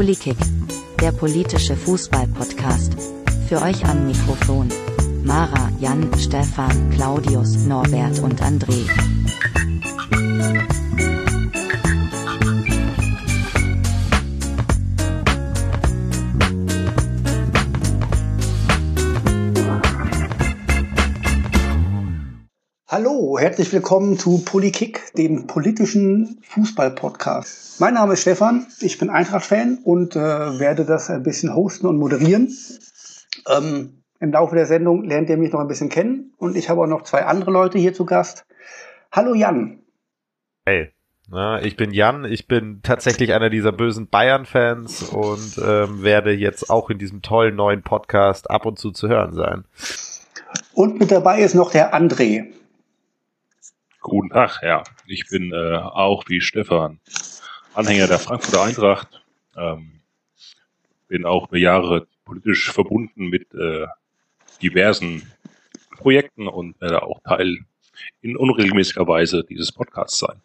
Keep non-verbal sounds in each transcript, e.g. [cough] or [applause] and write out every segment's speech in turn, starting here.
Polikick, der politische Fußball-Podcast. Für euch am Mikrofon. Mara, Jan, Stefan, Claudius, Norbert und André. Herzlich willkommen zu Polikick, dem politischen Fußball-Podcast. Mein Name ist Stefan, ich bin Eintracht-Fan und äh, werde das ein bisschen hosten und moderieren. Ähm, Im Laufe der Sendung lernt ihr mich noch ein bisschen kennen und ich habe auch noch zwei andere Leute hier zu Gast. Hallo Jan. Hey. Na, ich bin Jan, ich bin tatsächlich einer dieser bösen Bayern-Fans und ähm, werde jetzt auch in diesem tollen neuen Podcast ab und zu zu hören sein. Und mit dabei ist noch der André. Guten Tag, ja. Ich bin äh, auch wie Stefan Anhänger der Frankfurter Eintracht. Ähm, bin auch über Jahre politisch verbunden mit äh, diversen Projekten und werde auch Teil in unregelmäßiger Weise dieses Podcasts sein.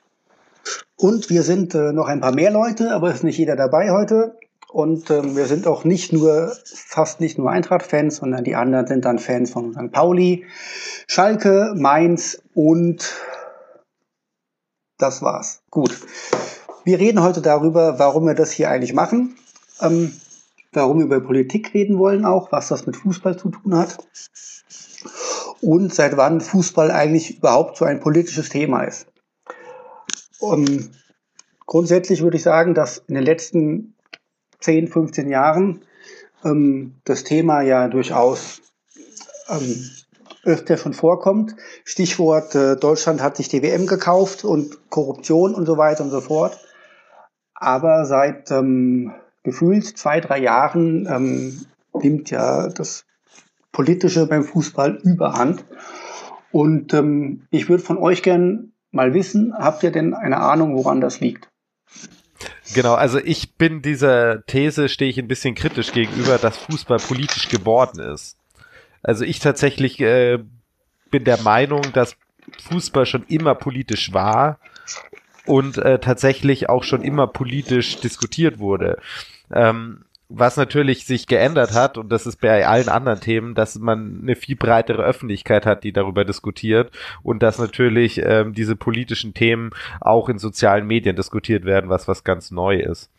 Und wir sind äh, noch ein paar mehr Leute, aber es ist nicht jeder dabei heute. Und ähm, wir sind auch nicht nur, fast nicht nur Eintracht-Fans, sondern die anderen sind dann Fans von St. Pauli, Schalke, Mainz und das war's. Gut. Wir reden heute darüber, warum wir das hier eigentlich machen, ähm, warum wir über Politik reden wollen auch, was das mit Fußball zu tun hat und seit wann Fußball eigentlich überhaupt so ein politisches Thema ist. Ähm, grundsätzlich würde ich sagen, dass in den letzten 10, 15 Jahren ähm, das Thema ja durchaus ähm, öfter schon vorkommt. Stichwort äh, Deutschland hat sich die WM gekauft und Korruption und so weiter und so fort. Aber seit ähm, gefühlt zwei, drei Jahren ähm, nimmt ja das Politische beim Fußball überhand. Und ähm, ich würde von euch gern mal wissen, habt ihr denn eine Ahnung, woran das liegt? Genau, also ich bin dieser These, stehe ich ein bisschen kritisch gegenüber, dass Fußball politisch geworden ist. Also ich tatsächlich äh, bin der Meinung, dass Fußball schon immer politisch war und äh, tatsächlich auch schon immer politisch diskutiert wurde. Ähm, was natürlich sich geändert hat, und das ist bei allen anderen Themen, dass man eine viel breitere Öffentlichkeit hat, die darüber diskutiert und dass natürlich ähm, diese politischen Themen auch in sozialen Medien diskutiert werden, was was ganz neu ist.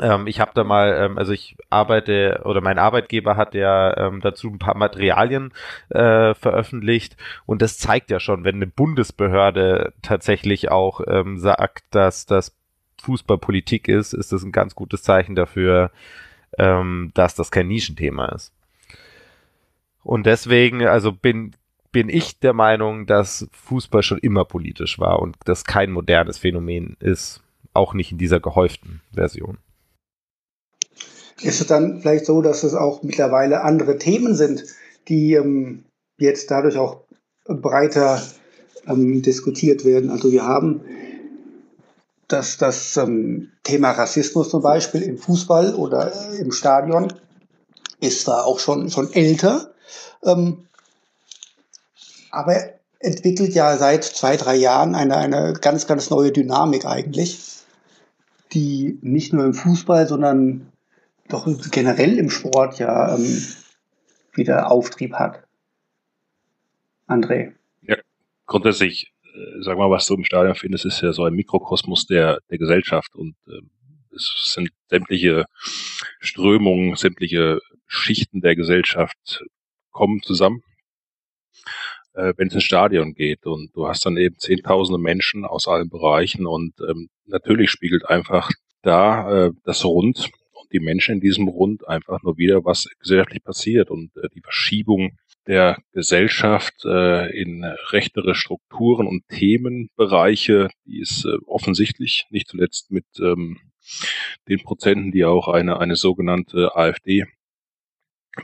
Ähm, ich habe da mal, ähm, also ich arbeite oder mein Arbeitgeber hat ja ähm, dazu ein paar Materialien äh, veröffentlicht und das zeigt ja schon, wenn eine Bundesbehörde tatsächlich auch ähm, sagt, dass das Fußballpolitik ist, ist das ein ganz gutes Zeichen dafür, ähm, dass das kein Nischenthema ist. Und deswegen, also bin bin ich der Meinung, dass Fußball schon immer politisch war und das kein modernes Phänomen ist, auch nicht in dieser gehäuften Version. Ist es dann vielleicht so, dass es auch mittlerweile andere Themen sind, die ähm, jetzt dadurch auch breiter ähm, diskutiert werden? Also wir haben das, das ähm, Thema Rassismus zum Beispiel im Fußball oder im Stadion ist zwar auch schon, schon älter, ähm, aber entwickelt ja seit zwei, drei Jahren eine, eine ganz, ganz neue Dynamik eigentlich, die nicht nur im Fußball, sondern doch generell im Sport ja ähm, wieder Auftrieb hat. André. Ja, grundsätzlich, äh, sag mal, was du im Stadion findest, ist ja so ein Mikrokosmos der, der Gesellschaft und äh, es sind sämtliche Strömungen, sämtliche Schichten der Gesellschaft kommen zusammen, äh, wenn es ins Stadion geht. Und du hast dann eben zehntausende Menschen aus allen Bereichen und ähm, natürlich spiegelt einfach da äh, das Rund die Menschen in diesem Rund einfach nur wieder, was gesellschaftlich passiert und äh, die Verschiebung der Gesellschaft äh, in rechtere Strukturen und Themenbereiche, die ist äh, offensichtlich, nicht zuletzt mit ähm, den Prozenten, die auch eine, eine sogenannte AfD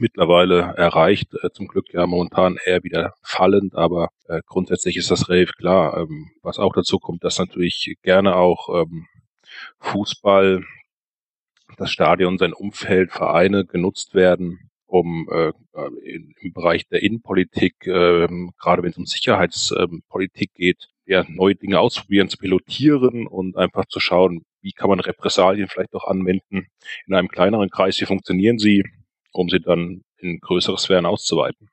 mittlerweile erreicht. Äh, zum Glück ja momentan eher wieder fallend, aber äh, grundsätzlich ist das relativ klar. Ähm, was auch dazu kommt, dass natürlich gerne auch ähm, Fußball das Stadion, sein Umfeld, Vereine genutzt werden, um äh, in, im Bereich der Innenpolitik, äh, gerade wenn es um Sicherheitspolitik geht, ja, neue Dinge ausprobieren, zu pilotieren und einfach zu schauen, wie kann man Repressalien vielleicht auch anwenden in einem kleineren Kreis, wie funktionieren sie, um sie dann in größere Sphären auszuweiten.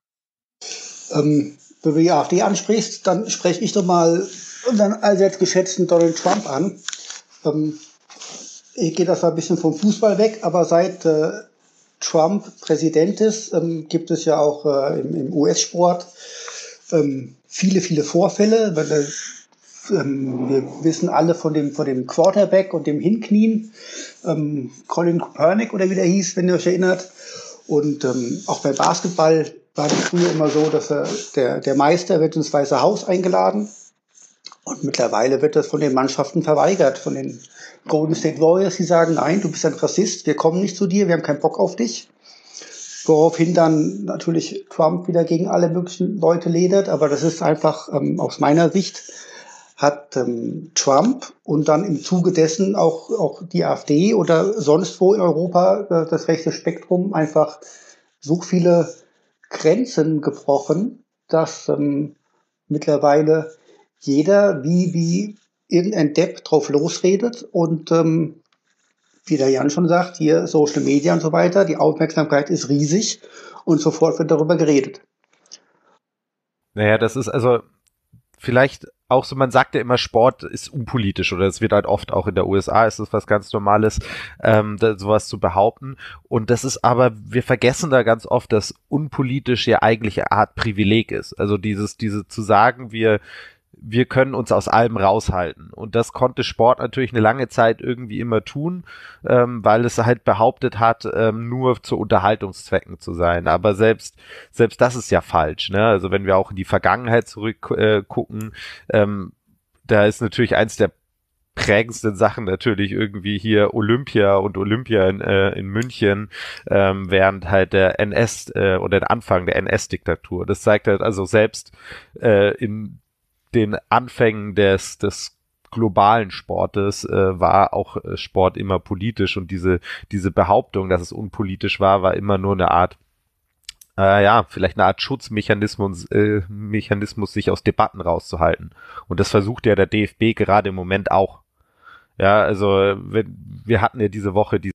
Ähm, wenn du die AfD ansprichst, dann spreche ich doch mal unseren allseits geschätzten Donald Trump an. Ähm, ich gehe das mal ein bisschen vom Fußball weg, aber seit äh, Trump Präsident ist, ähm, gibt es ja auch äh, im, im US-Sport ähm, viele, viele Vorfälle. Weil, äh, ähm, wir wissen alle von dem, von dem Quarterback und dem Hinknien, ähm, Colin Kaepernick oder wie der hieß, wenn ihr euch erinnert. Und ähm, auch beim Basketball war es früher immer so, dass er, der, der Meister wird ins Weiße Haus eingeladen und mittlerweile wird das von den Mannschaften verweigert, von den Golden State Warriors, die sagen, nein, du bist ein Rassist, wir kommen nicht zu dir, wir haben keinen Bock auf dich. Woraufhin dann natürlich Trump wieder gegen alle möglichen Leute ledert, aber das ist einfach ähm, aus meiner Sicht hat ähm, Trump und dann im Zuge dessen auch, auch die AfD oder sonst wo in Europa äh, das rechte Spektrum einfach so viele Grenzen gebrochen, dass ähm, mittlerweile jeder wie, wie irgendein Depp drauf losredet und ähm, wie der Jan schon sagt, hier Social Media und so weiter, die Aufmerksamkeit ist riesig und sofort wird darüber geredet. Naja, das ist also vielleicht auch so, man sagt ja immer, Sport ist unpolitisch oder es wird halt oft auch in der USA ist es was ganz Normales, ähm, da, sowas zu behaupten. Und das ist aber, wir vergessen da ganz oft, dass unpolitisch ja eigentlich eine Art Privileg ist. Also dieses, diese zu sagen, wir wir können uns aus allem raushalten. Und das konnte Sport natürlich eine lange Zeit irgendwie immer tun, ähm, weil es halt behauptet hat, ähm, nur zu Unterhaltungszwecken zu sein. Aber selbst, selbst das ist ja falsch. Ne? Also wenn wir auch in die Vergangenheit zurückgucken, äh, ähm, da ist natürlich eins der prägendsten Sachen natürlich irgendwie hier Olympia und Olympia in, äh, in München ähm, während halt der NS äh, oder der Anfang der NS-Diktatur. Das zeigt halt also selbst äh, in den Anfängen des, des globalen Sportes äh, war auch äh, Sport immer politisch und diese, diese Behauptung, dass es unpolitisch war, war immer nur eine Art äh, ja, vielleicht eine Art Schutzmechanismus, äh, Mechanismus, sich aus Debatten rauszuhalten. Und das versucht ja der DFB gerade im Moment auch. Ja, also wir, wir hatten ja diese Woche die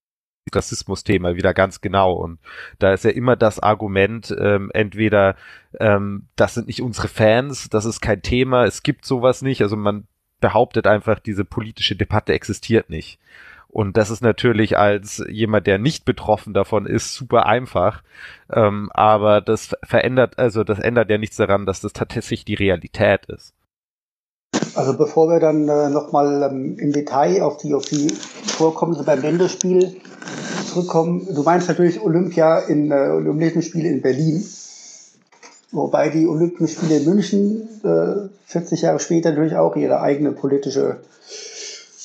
Rassismus-Thema wieder ganz genau. Und da ist ja immer das Argument, ähm, entweder ähm, das sind nicht unsere Fans, das ist kein Thema, es gibt sowas nicht. Also man behauptet einfach, diese politische Debatte existiert nicht. Und das ist natürlich als jemand, der nicht betroffen davon ist, super einfach. Ähm, aber das verändert, also das ändert ja nichts daran, dass das tatsächlich die Realität ist. Also bevor wir dann äh, nochmal ähm, im Detail auf die, auf die Vorkommnisse beim Länderspiel zurückkommen, du meinst natürlich Olympia in äh, Olympischen Spiele in Berlin. Wobei die Olympischen Spiele in München äh, 40 Jahre später natürlich auch ihre eigene politische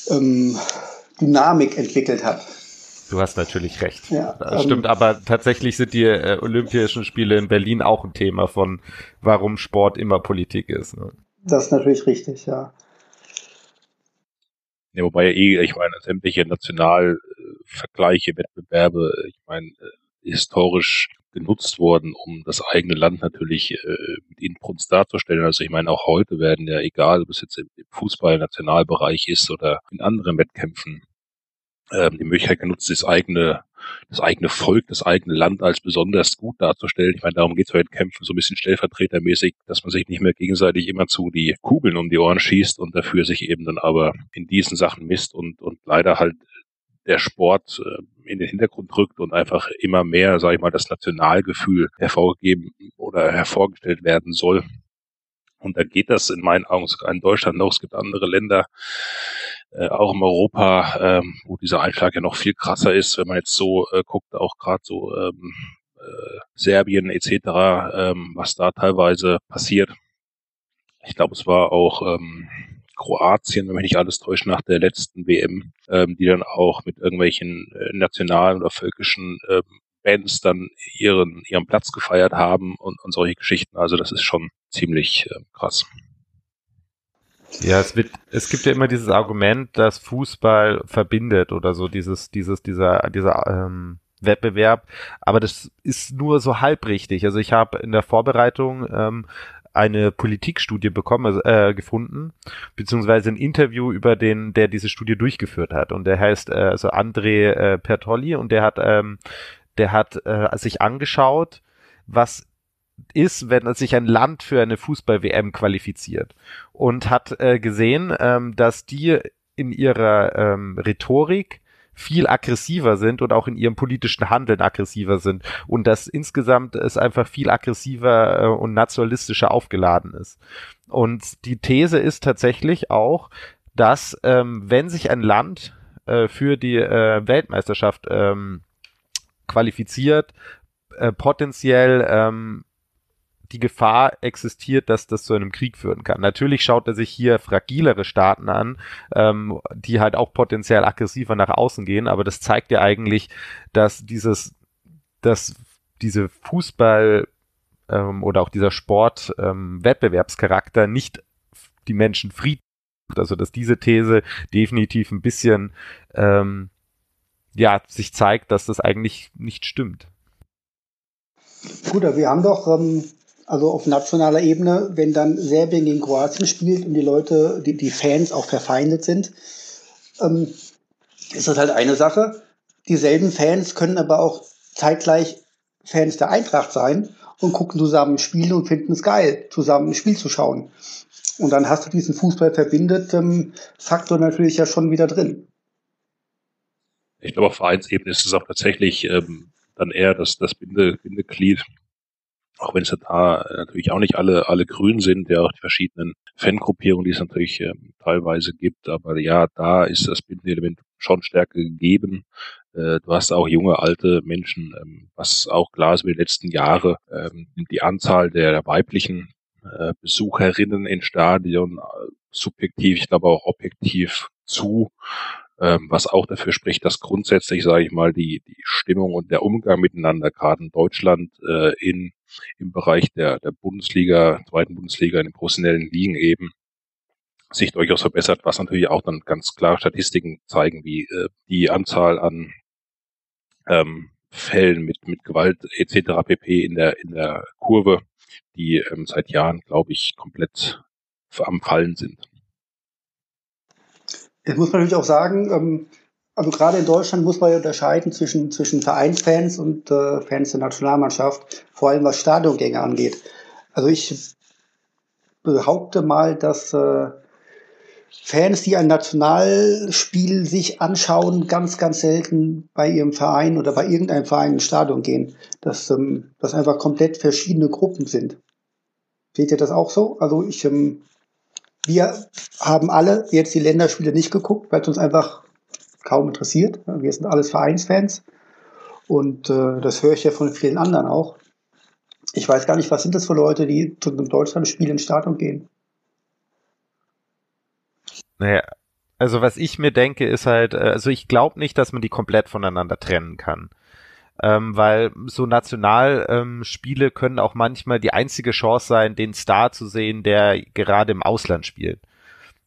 ähm, Dynamik entwickelt hat. Du hast natürlich recht. Ja, das ähm, stimmt, aber tatsächlich sind die äh, Olympischen Spiele in Berlin auch ein Thema von, warum Sport immer Politik ist. Ne? Das ist natürlich richtig, ja. Ja, wobei eh, ich meine, sämtliche Nationalvergleiche, Wettbewerbe, ich meine, äh, historisch genutzt worden, um das eigene Land natürlich äh, mit Inbrunst darzustellen. Also ich meine, auch heute werden ja, egal ob es jetzt im Fußball-Nationalbereich ist oder in anderen Wettkämpfen, ähm, die Möglichkeit genutzt, das eigene, das eigene Volk, das eigene Land als besonders gut darzustellen. Ich meine, darum geht es bei den Kämpfen so ein bisschen stellvertretermäßig, dass man sich nicht mehr gegenseitig immer zu die Kugeln um die Ohren schießt und dafür sich eben dann aber in diesen Sachen misst und, und leider halt der Sport äh, in den Hintergrund rückt und einfach immer mehr, sage ich mal, das Nationalgefühl hervorgegeben oder hervorgestellt werden soll. Und da geht das in meinen Augen sogar in Deutschland noch. Es gibt andere Länder, äh, auch in Europa, ähm, wo dieser Einschlag ja noch viel krasser ist, wenn man jetzt so äh, guckt, auch gerade so ähm, äh, Serbien etc., ähm, was da teilweise passiert. Ich glaube, es war auch ähm, Kroatien, wenn mich nicht alles täuscht, nach der letzten WM, ähm, die dann auch mit irgendwelchen äh, nationalen oder völkischen ähm, Bands dann ihren, ihren Platz gefeiert haben und, und solche Geschichten. Also das ist schon ziemlich äh, krass. Ja, es wird, es gibt ja immer dieses Argument, dass Fußball verbindet oder so dieses, dieses, dieser, dieser ähm, Wettbewerb, aber das ist nur so halb richtig. Also ich habe in der Vorbereitung ähm, eine Politikstudie bekommen, äh, gefunden, beziehungsweise ein Interview über den, der diese Studie durchgeführt hat. Und der heißt äh, also André äh, Pertolli und der hat, ähm, der hat äh, sich angeschaut, was ist, wenn sich ein Land für eine Fußball-WM qualifiziert und hat äh, gesehen, ähm, dass die in ihrer ähm, Rhetorik viel aggressiver sind und auch in ihrem politischen Handeln aggressiver sind und dass insgesamt es einfach viel aggressiver äh, und nationalistischer aufgeladen ist. Und die These ist tatsächlich auch, dass ähm, wenn sich ein Land äh, für die äh, Weltmeisterschaft ähm, qualifiziert, äh, potenziell ähm, die Gefahr existiert, dass das zu einem Krieg führen kann. Natürlich schaut er sich hier fragilere Staaten an, ähm, die halt auch potenziell aggressiver nach außen gehen, aber das zeigt ja eigentlich, dass dieses, dass diese Fußball ähm, oder auch dieser Sport ähm, nicht die Menschen frieden. Also dass diese These definitiv ein bisschen ähm, ja sich zeigt, dass das eigentlich nicht stimmt. Gut, wir haben doch ähm, also auf nationaler Ebene, wenn dann Serbien gegen Kroatien spielt und die Leute, die, die Fans auch verfeindet sind, ähm, ist das halt eine Sache. Dieselben Fans können aber auch zeitgleich Fans der Eintracht sein und gucken zusammen Spiele und finden es geil, zusammen ein Spiel zu schauen. Und dann hast du diesen Fußball verbindet ähm, Faktor natürlich ja schon wieder drin. Ich glaube, auf Vereinsebene ist es auch tatsächlich ähm, dann eher das, das Binde, Bindeglied auch wenn es da natürlich auch nicht alle, alle grün sind, ja auch die verschiedenen Fangruppierungen, die es natürlich äh, teilweise gibt, aber ja, da ist das Bindenelement schon stärker gegeben. Äh, du hast auch junge, alte Menschen, ähm, was auch klar ist über die letzten Jahre, ähm, die Anzahl der weiblichen äh, Besucherinnen in Stadion äh, subjektiv, ich glaube auch objektiv zu ähm, was auch dafür spricht, dass grundsätzlich, sage ich mal, die, die Stimmung und der Umgang miteinander gerade in Deutschland äh, in, im Bereich der, der Bundesliga, zweiten Bundesliga, in den professionellen Ligen eben sich durchaus verbessert, was natürlich auch dann ganz klare Statistiken zeigen, wie äh, die Anzahl an ähm, Fällen mit, mit Gewalt etc. pp. in der, in der Kurve, die ähm, seit Jahren, glaube ich, komplett am Fallen sind. Jetzt muss man natürlich auch sagen, ähm, also gerade in Deutschland muss man ja unterscheiden zwischen, zwischen Vereinsfans und äh, Fans der Nationalmannschaft, vor allem was Stadiongänge angeht. Also ich behaupte mal, dass äh, Fans, die ein Nationalspiel sich anschauen, ganz, ganz selten bei ihrem Verein oder bei irgendeinem Verein ins Stadion gehen. Dass ähm, das einfach komplett verschiedene Gruppen sind. Seht ihr das auch so? Also ich ähm, wir haben alle jetzt die Länderspiele nicht geguckt, weil es uns einfach kaum interessiert. Wir sind alles Vereinsfans und äh, das höre ich ja von vielen anderen auch. Ich weiß gar nicht, was sind das für Leute, die zu einem Deutschlandspiel ins Stadion gehen. Naja, also was ich mir denke, ist halt, äh, also ich glaube nicht, dass man die komplett voneinander trennen kann ähm, weil so Nationalspiele ähm, können auch manchmal die einzige Chance sein, den Star zu sehen, der gerade im Ausland spielt.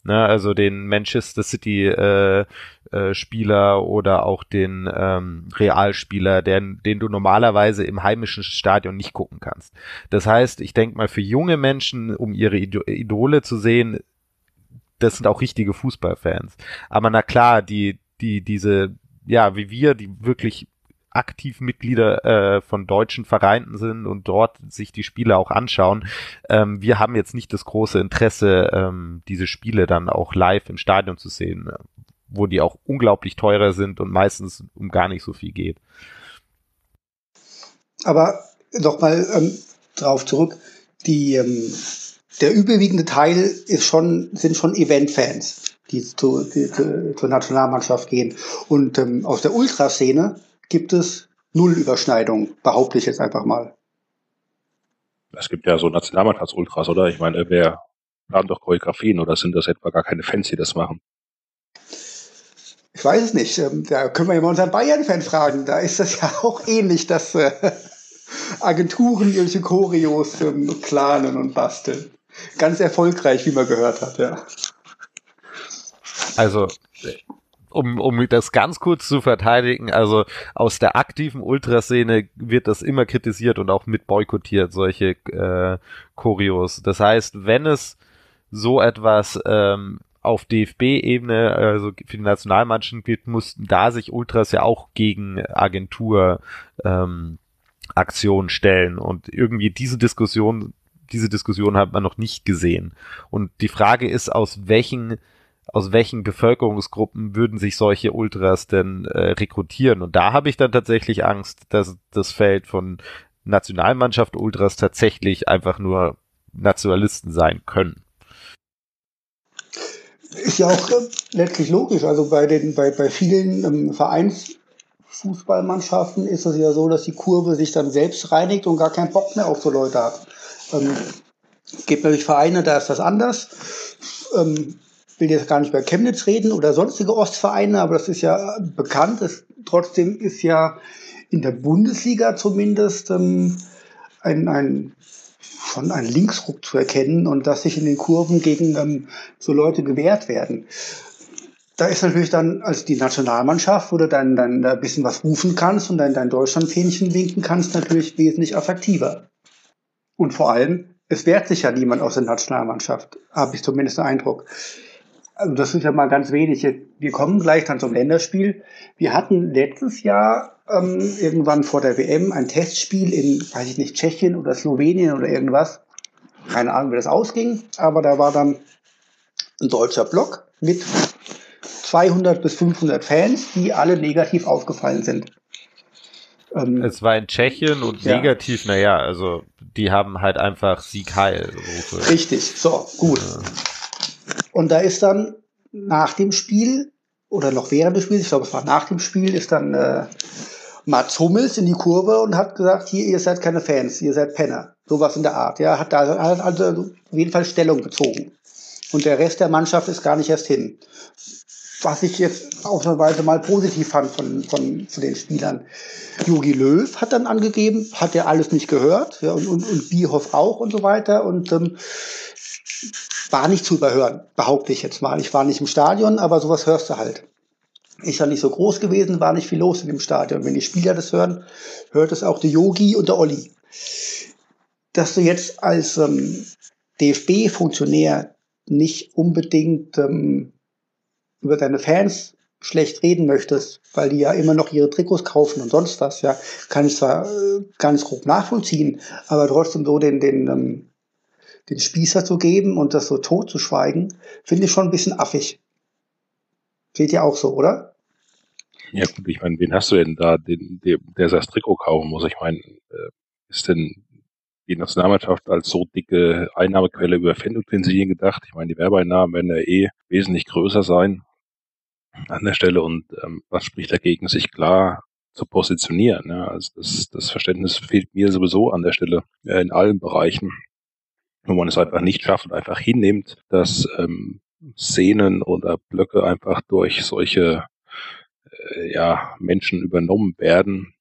Ne, also den Manchester City äh, äh, Spieler oder auch den ähm, Realspieler, den, den du normalerweise im heimischen Stadion nicht gucken kannst. Das heißt, ich denke mal für junge Menschen, um ihre Idole zu sehen, das sind auch richtige Fußballfans. Aber na klar, die die diese ja wie wir, die wirklich aktiv Mitglieder äh, von deutschen Vereinen sind und dort sich die Spiele auch anschauen. Ähm, wir haben jetzt nicht das große Interesse, ähm, diese Spiele dann auch live im Stadion zu sehen, wo die auch unglaublich teurer sind und meistens um gar nicht so viel geht. Aber nochmal ähm, drauf zurück, die, ähm, der überwiegende Teil ist schon, sind schon Event-Fans, die, zu, die, die zur Nationalmannschaft gehen. Und ähm, aus der Ultraszene gibt es null Überschneidung, behaupte ich jetzt einfach mal. Es gibt ja so Nationalmannschafts-Ultras, oder? Ich meine, wer plant doch Choreografien oder sind das etwa gar keine Fans, die das machen? Ich weiß es nicht. Ähm, da können wir ja mal unseren Bayern-Fan fragen. Da ist das [laughs] ja auch ähnlich, dass äh, [laughs] Agenturen irgendwelche Choreos ähm, planen und basteln. Ganz erfolgreich, wie man gehört hat, ja. Also um, um das ganz kurz zu verteidigen, also aus der aktiven Ultraszene wird das immer kritisiert und auch mit boykottiert, solche äh, Choreos. Das heißt, wenn es so etwas ähm, auf DFB-Ebene, also für die Nationalmannschaften gibt, mussten da sich Ultras ja auch gegen Agentur ähm, Aktionen stellen. Und irgendwie diese Diskussion, diese Diskussion hat man noch nicht gesehen. Und die Frage ist, aus welchen aus welchen Bevölkerungsgruppen würden sich solche Ultras denn äh, rekrutieren? Und da habe ich dann tatsächlich Angst, dass das Feld von Nationalmannschaft Ultras tatsächlich einfach nur Nationalisten sein können. Ist ja auch äh, letztlich logisch. Also bei den, bei, bei vielen ähm, Vereinsfußballmannschaften ist es ja so, dass die Kurve sich dann selbst reinigt und gar keinen Bock mehr auf so Leute hat. Ähm, es gibt natürlich Vereine, da ist das anders. Ähm, will jetzt gar nicht über Chemnitz reden oder sonstige Ostvereine, aber das ist ja bekannt. Es, trotzdem ist ja in der Bundesliga zumindest ähm, ein, ein schon ein Linksruck zu erkennen und dass sich in den Kurven gegen ähm, so Leute gewehrt werden. Da ist natürlich dann als die Nationalmannschaft, wo du dann, dann ein bisschen was rufen kannst und dann dein Deutschlandfähnchen winken kannst, natürlich wesentlich attraktiver. Und vor allem, es wehrt sich ja niemand aus der Nationalmannschaft, habe ich zumindest den Eindruck. Also das ist ja mal ganz wenig. Wir kommen gleich dann zum Länderspiel. Wir hatten letztes Jahr ähm, irgendwann vor der WM ein Testspiel in, weiß ich nicht, Tschechien oder Slowenien oder irgendwas. Keine Ahnung, wie das ausging, aber da war dann ein deutscher Block mit 200 bis 500 Fans, die alle negativ aufgefallen sind. Ähm, es war in Tschechien und ja. negativ, naja, also die haben halt einfach Sieg Heil. Richtig, so, gut. Ja. Und da ist dann nach dem Spiel oder noch während des Spiels, ich glaube, es war nach dem Spiel, ist dann äh, Mats Hummels in die Kurve und hat gesagt, hier, ihr seid keine Fans, ihr seid Penner. Sowas in der Art. Ja, hat da hat also auf jeden Fall Stellung bezogen. Und der Rest der Mannschaft ist gar nicht erst hin. Was ich jetzt ausnahmsweise mal positiv fand von, von, von den Spielern. Jogi Löw hat dann angegeben, hat er alles nicht gehört, ja, und, und, und Bierhoff auch und so weiter. Und ähm, war nicht zu überhören, behaupte ich jetzt mal. Ich war nicht im Stadion, aber sowas hörst du halt ist ja nicht so groß gewesen, war nicht viel los in dem Stadion. Wenn die Spieler das hören, hört es auch der Yogi und der Olli. Dass du jetzt als ähm, DFB-Funktionär nicht unbedingt ähm, über deine Fans schlecht reden möchtest, weil die ja immer noch ihre Trikots kaufen und sonst was, ja, kann ich zwar äh, ganz grob nachvollziehen, aber trotzdem so den, den, ähm, den Spießer zu geben und das so tot zu schweigen, finde ich schon ein bisschen affig. Seht ihr auch so, oder? Ja gut, ich meine, wen hast du denn da, den, der, der das Trikot kaufen muss? Ich meine, äh, ist denn die Nationalmannschaft als so dicke Einnahmequelle über Fanutensilien gedacht? Ich meine, die Werbeeinnahmen werden ja eh wesentlich größer sein an der Stelle und ähm, was spricht dagegen, sich klar zu positionieren? Ja? Also das, das Verständnis fehlt mir sowieso an der Stelle äh, in allen Bereichen, wo man es einfach nicht schafft und einfach hinnimmt, dass ähm, Szenen oder Blöcke einfach durch solche äh, ja, Menschen übernommen werden,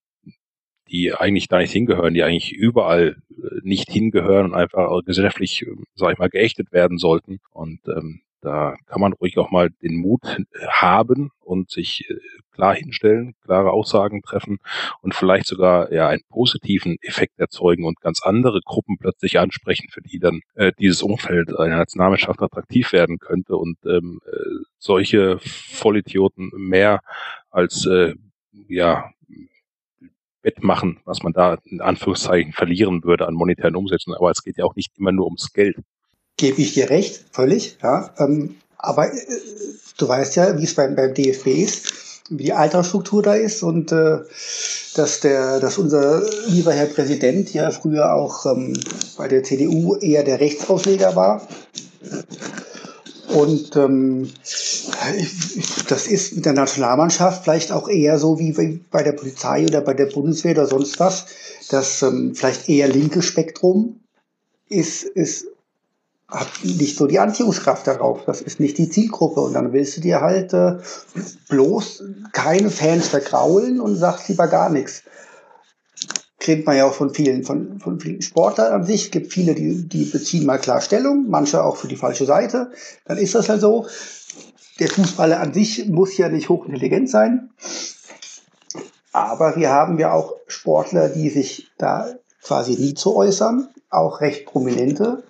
die eigentlich da nicht hingehören, die eigentlich überall äh, nicht hingehören und einfach gesellschaftlich, sag ich mal, geächtet werden sollten. Und ähm, da kann man ruhig auch mal den Mut haben und sich äh, klar hinstellen, klare Aussagen treffen und vielleicht sogar ja einen positiven Effekt erzeugen und ganz andere Gruppen plötzlich ansprechen, für die dann äh, dieses Umfeld einer Nationalmannschaft attraktiv werden könnte und ähm, äh, solche Vollidioten mehr als äh, ja wettmachen, was man da in Anführungszeichen verlieren würde an monetären Umsätzen. Aber es geht ja auch nicht immer nur ums Geld gebe ich dir recht, völlig. Ja, ähm, aber äh, du weißt ja, wie es beim, beim DFB ist, wie die Altersstruktur da ist und äh, dass der, dass unser lieber Herr Präsident ja früher auch ähm, bei der CDU eher der Rechtsausleger war. Und ähm, das ist mit der Nationalmannschaft vielleicht auch eher so wie bei der Polizei oder bei der Bundeswehr oder sonst was. Das ähm, vielleicht eher linke Spektrum ist, ist hat nicht so die Anziehungskraft darauf. Das ist nicht die Zielgruppe. Und dann willst du dir halt äh, bloß keine Fans vergraulen und sagst lieber gar nichts. Kennt man ja auch von vielen, von, von vielen Sportlern an sich. Gibt viele, die, die beziehen mal klar Stellung, manche auch für die falsche Seite. Dann ist das halt so. der Fußballer an sich muss ja nicht hochintelligent sein. Aber wir haben ja auch Sportler, die sich da quasi nie zu äußern, auch recht prominente.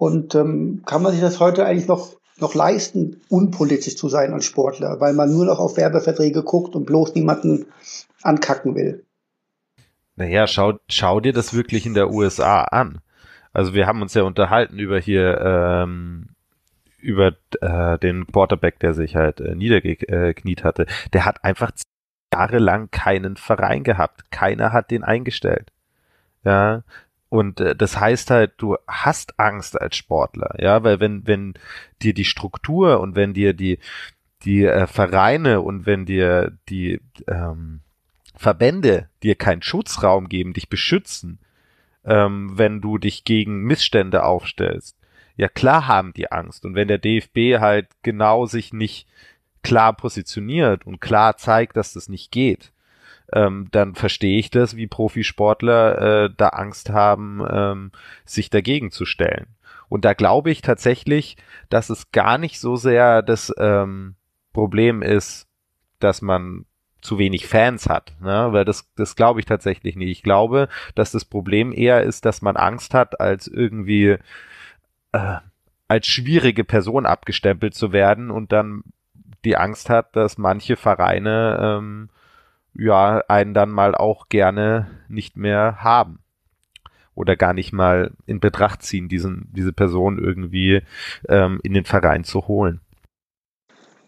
Und ähm, kann man sich das heute eigentlich noch, noch leisten, unpolitisch zu sein als Sportler, weil man nur noch auf Werbeverträge guckt und bloß niemanden ankacken will? Naja, schau, schau dir das wirklich in der USA an. Also wir haben uns ja unterhalten über hier ähm, über äh, den Quarterback, der sich halt äh, niedergekniet hatte. Der hat einfach jahrelang keinen Verein gehabt. Keiner hat den eingestellt. Ja. Und äh, das heißt halt, du hast Angst als Sportler, ja, weil wenn, wenn dir die Struktur und wenn dir die, die äh, Vereine und wenn dir die ähm, Verbände dir keinen Schutzraum geben, dich beschützen, ähm, wenn du dich gegen Missstände aufstellst, ja klar haben die Angst. Und wenn der DFB halt genau sich nicht klar positioniert und klar zeigt, dass das nicht geht, ähm, dann verstehe ich das, wie Profisportler äh, da Angst haben, ähm, sich dagegen zu stellen. Und da glaube ich tatsächlich, dass es gar nicht so sehr das ähm, Problem ist, dass man zu wenig Fans hat, ne? weil das, das glaube ich tatsächlich nicht. Ich glaube, dass das Problem eher ist, dass man Angst hat, als irgendwie äh, als schwierige Person abgestempelt zu werden und dann die Angst hat, dass manche Vereine ähm, ja einen dann mal auch gerne nicht mehr haben oder gar nicht mal in Betracht ziehen, diesen, diese Person irgendwie ähm, in den Verein zu holen.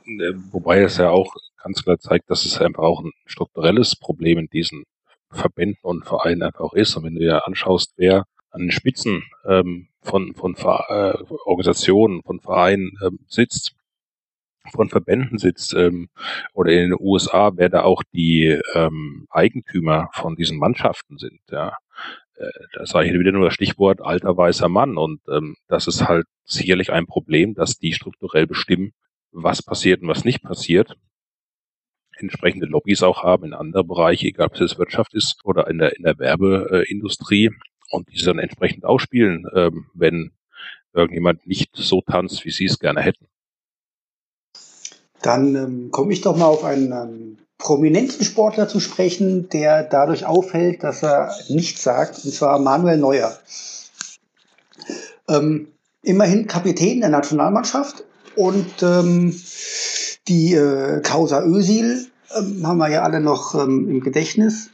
Äh, wobei es ja auch ganz klar zeigt, dass es einfach auch ein strukturelles Problem in diesen Verbänden und Vereinen einfach auch ist. Und wenn du dir anschaust, wer an den Spitzen ähm, von, von äh, Organisationen, von Vereinen ähm, sitzt, von Verbänden sitzt ähm, oder in den USA, wer da auch die ähm, Eigentümer von diesen Mannschaften sind. Ja. Äh, da sage ich wieder nur das Stichwort alter weißer Mann und ähm, das ist halt sicherlich ein Problem, dass die strukturell bestimmen, was passiert und was nicht passiert entsprechende Lobbys auch haben in anderen Bereichen, egal ob es Wirtschaft ist oder in der, in der Werbeindustrie und diese dann entsprechend ausspielen, ähm, wenn irgendjemand nicht so tanzt, wie sie es gerne hätten. Dann ähm, komme ich doch mal auf einen ähm, prominenten Sportler zu sprechen, der dadurch auffällt, dass er nichts sagt, und zwar Manuel Neuer. Ähm, immerhin Kapitän der Nationalmannschaft und ähm, die äh, Causa Ösil ähm, haben wir ja alle noch ähm, im Gedächtnis,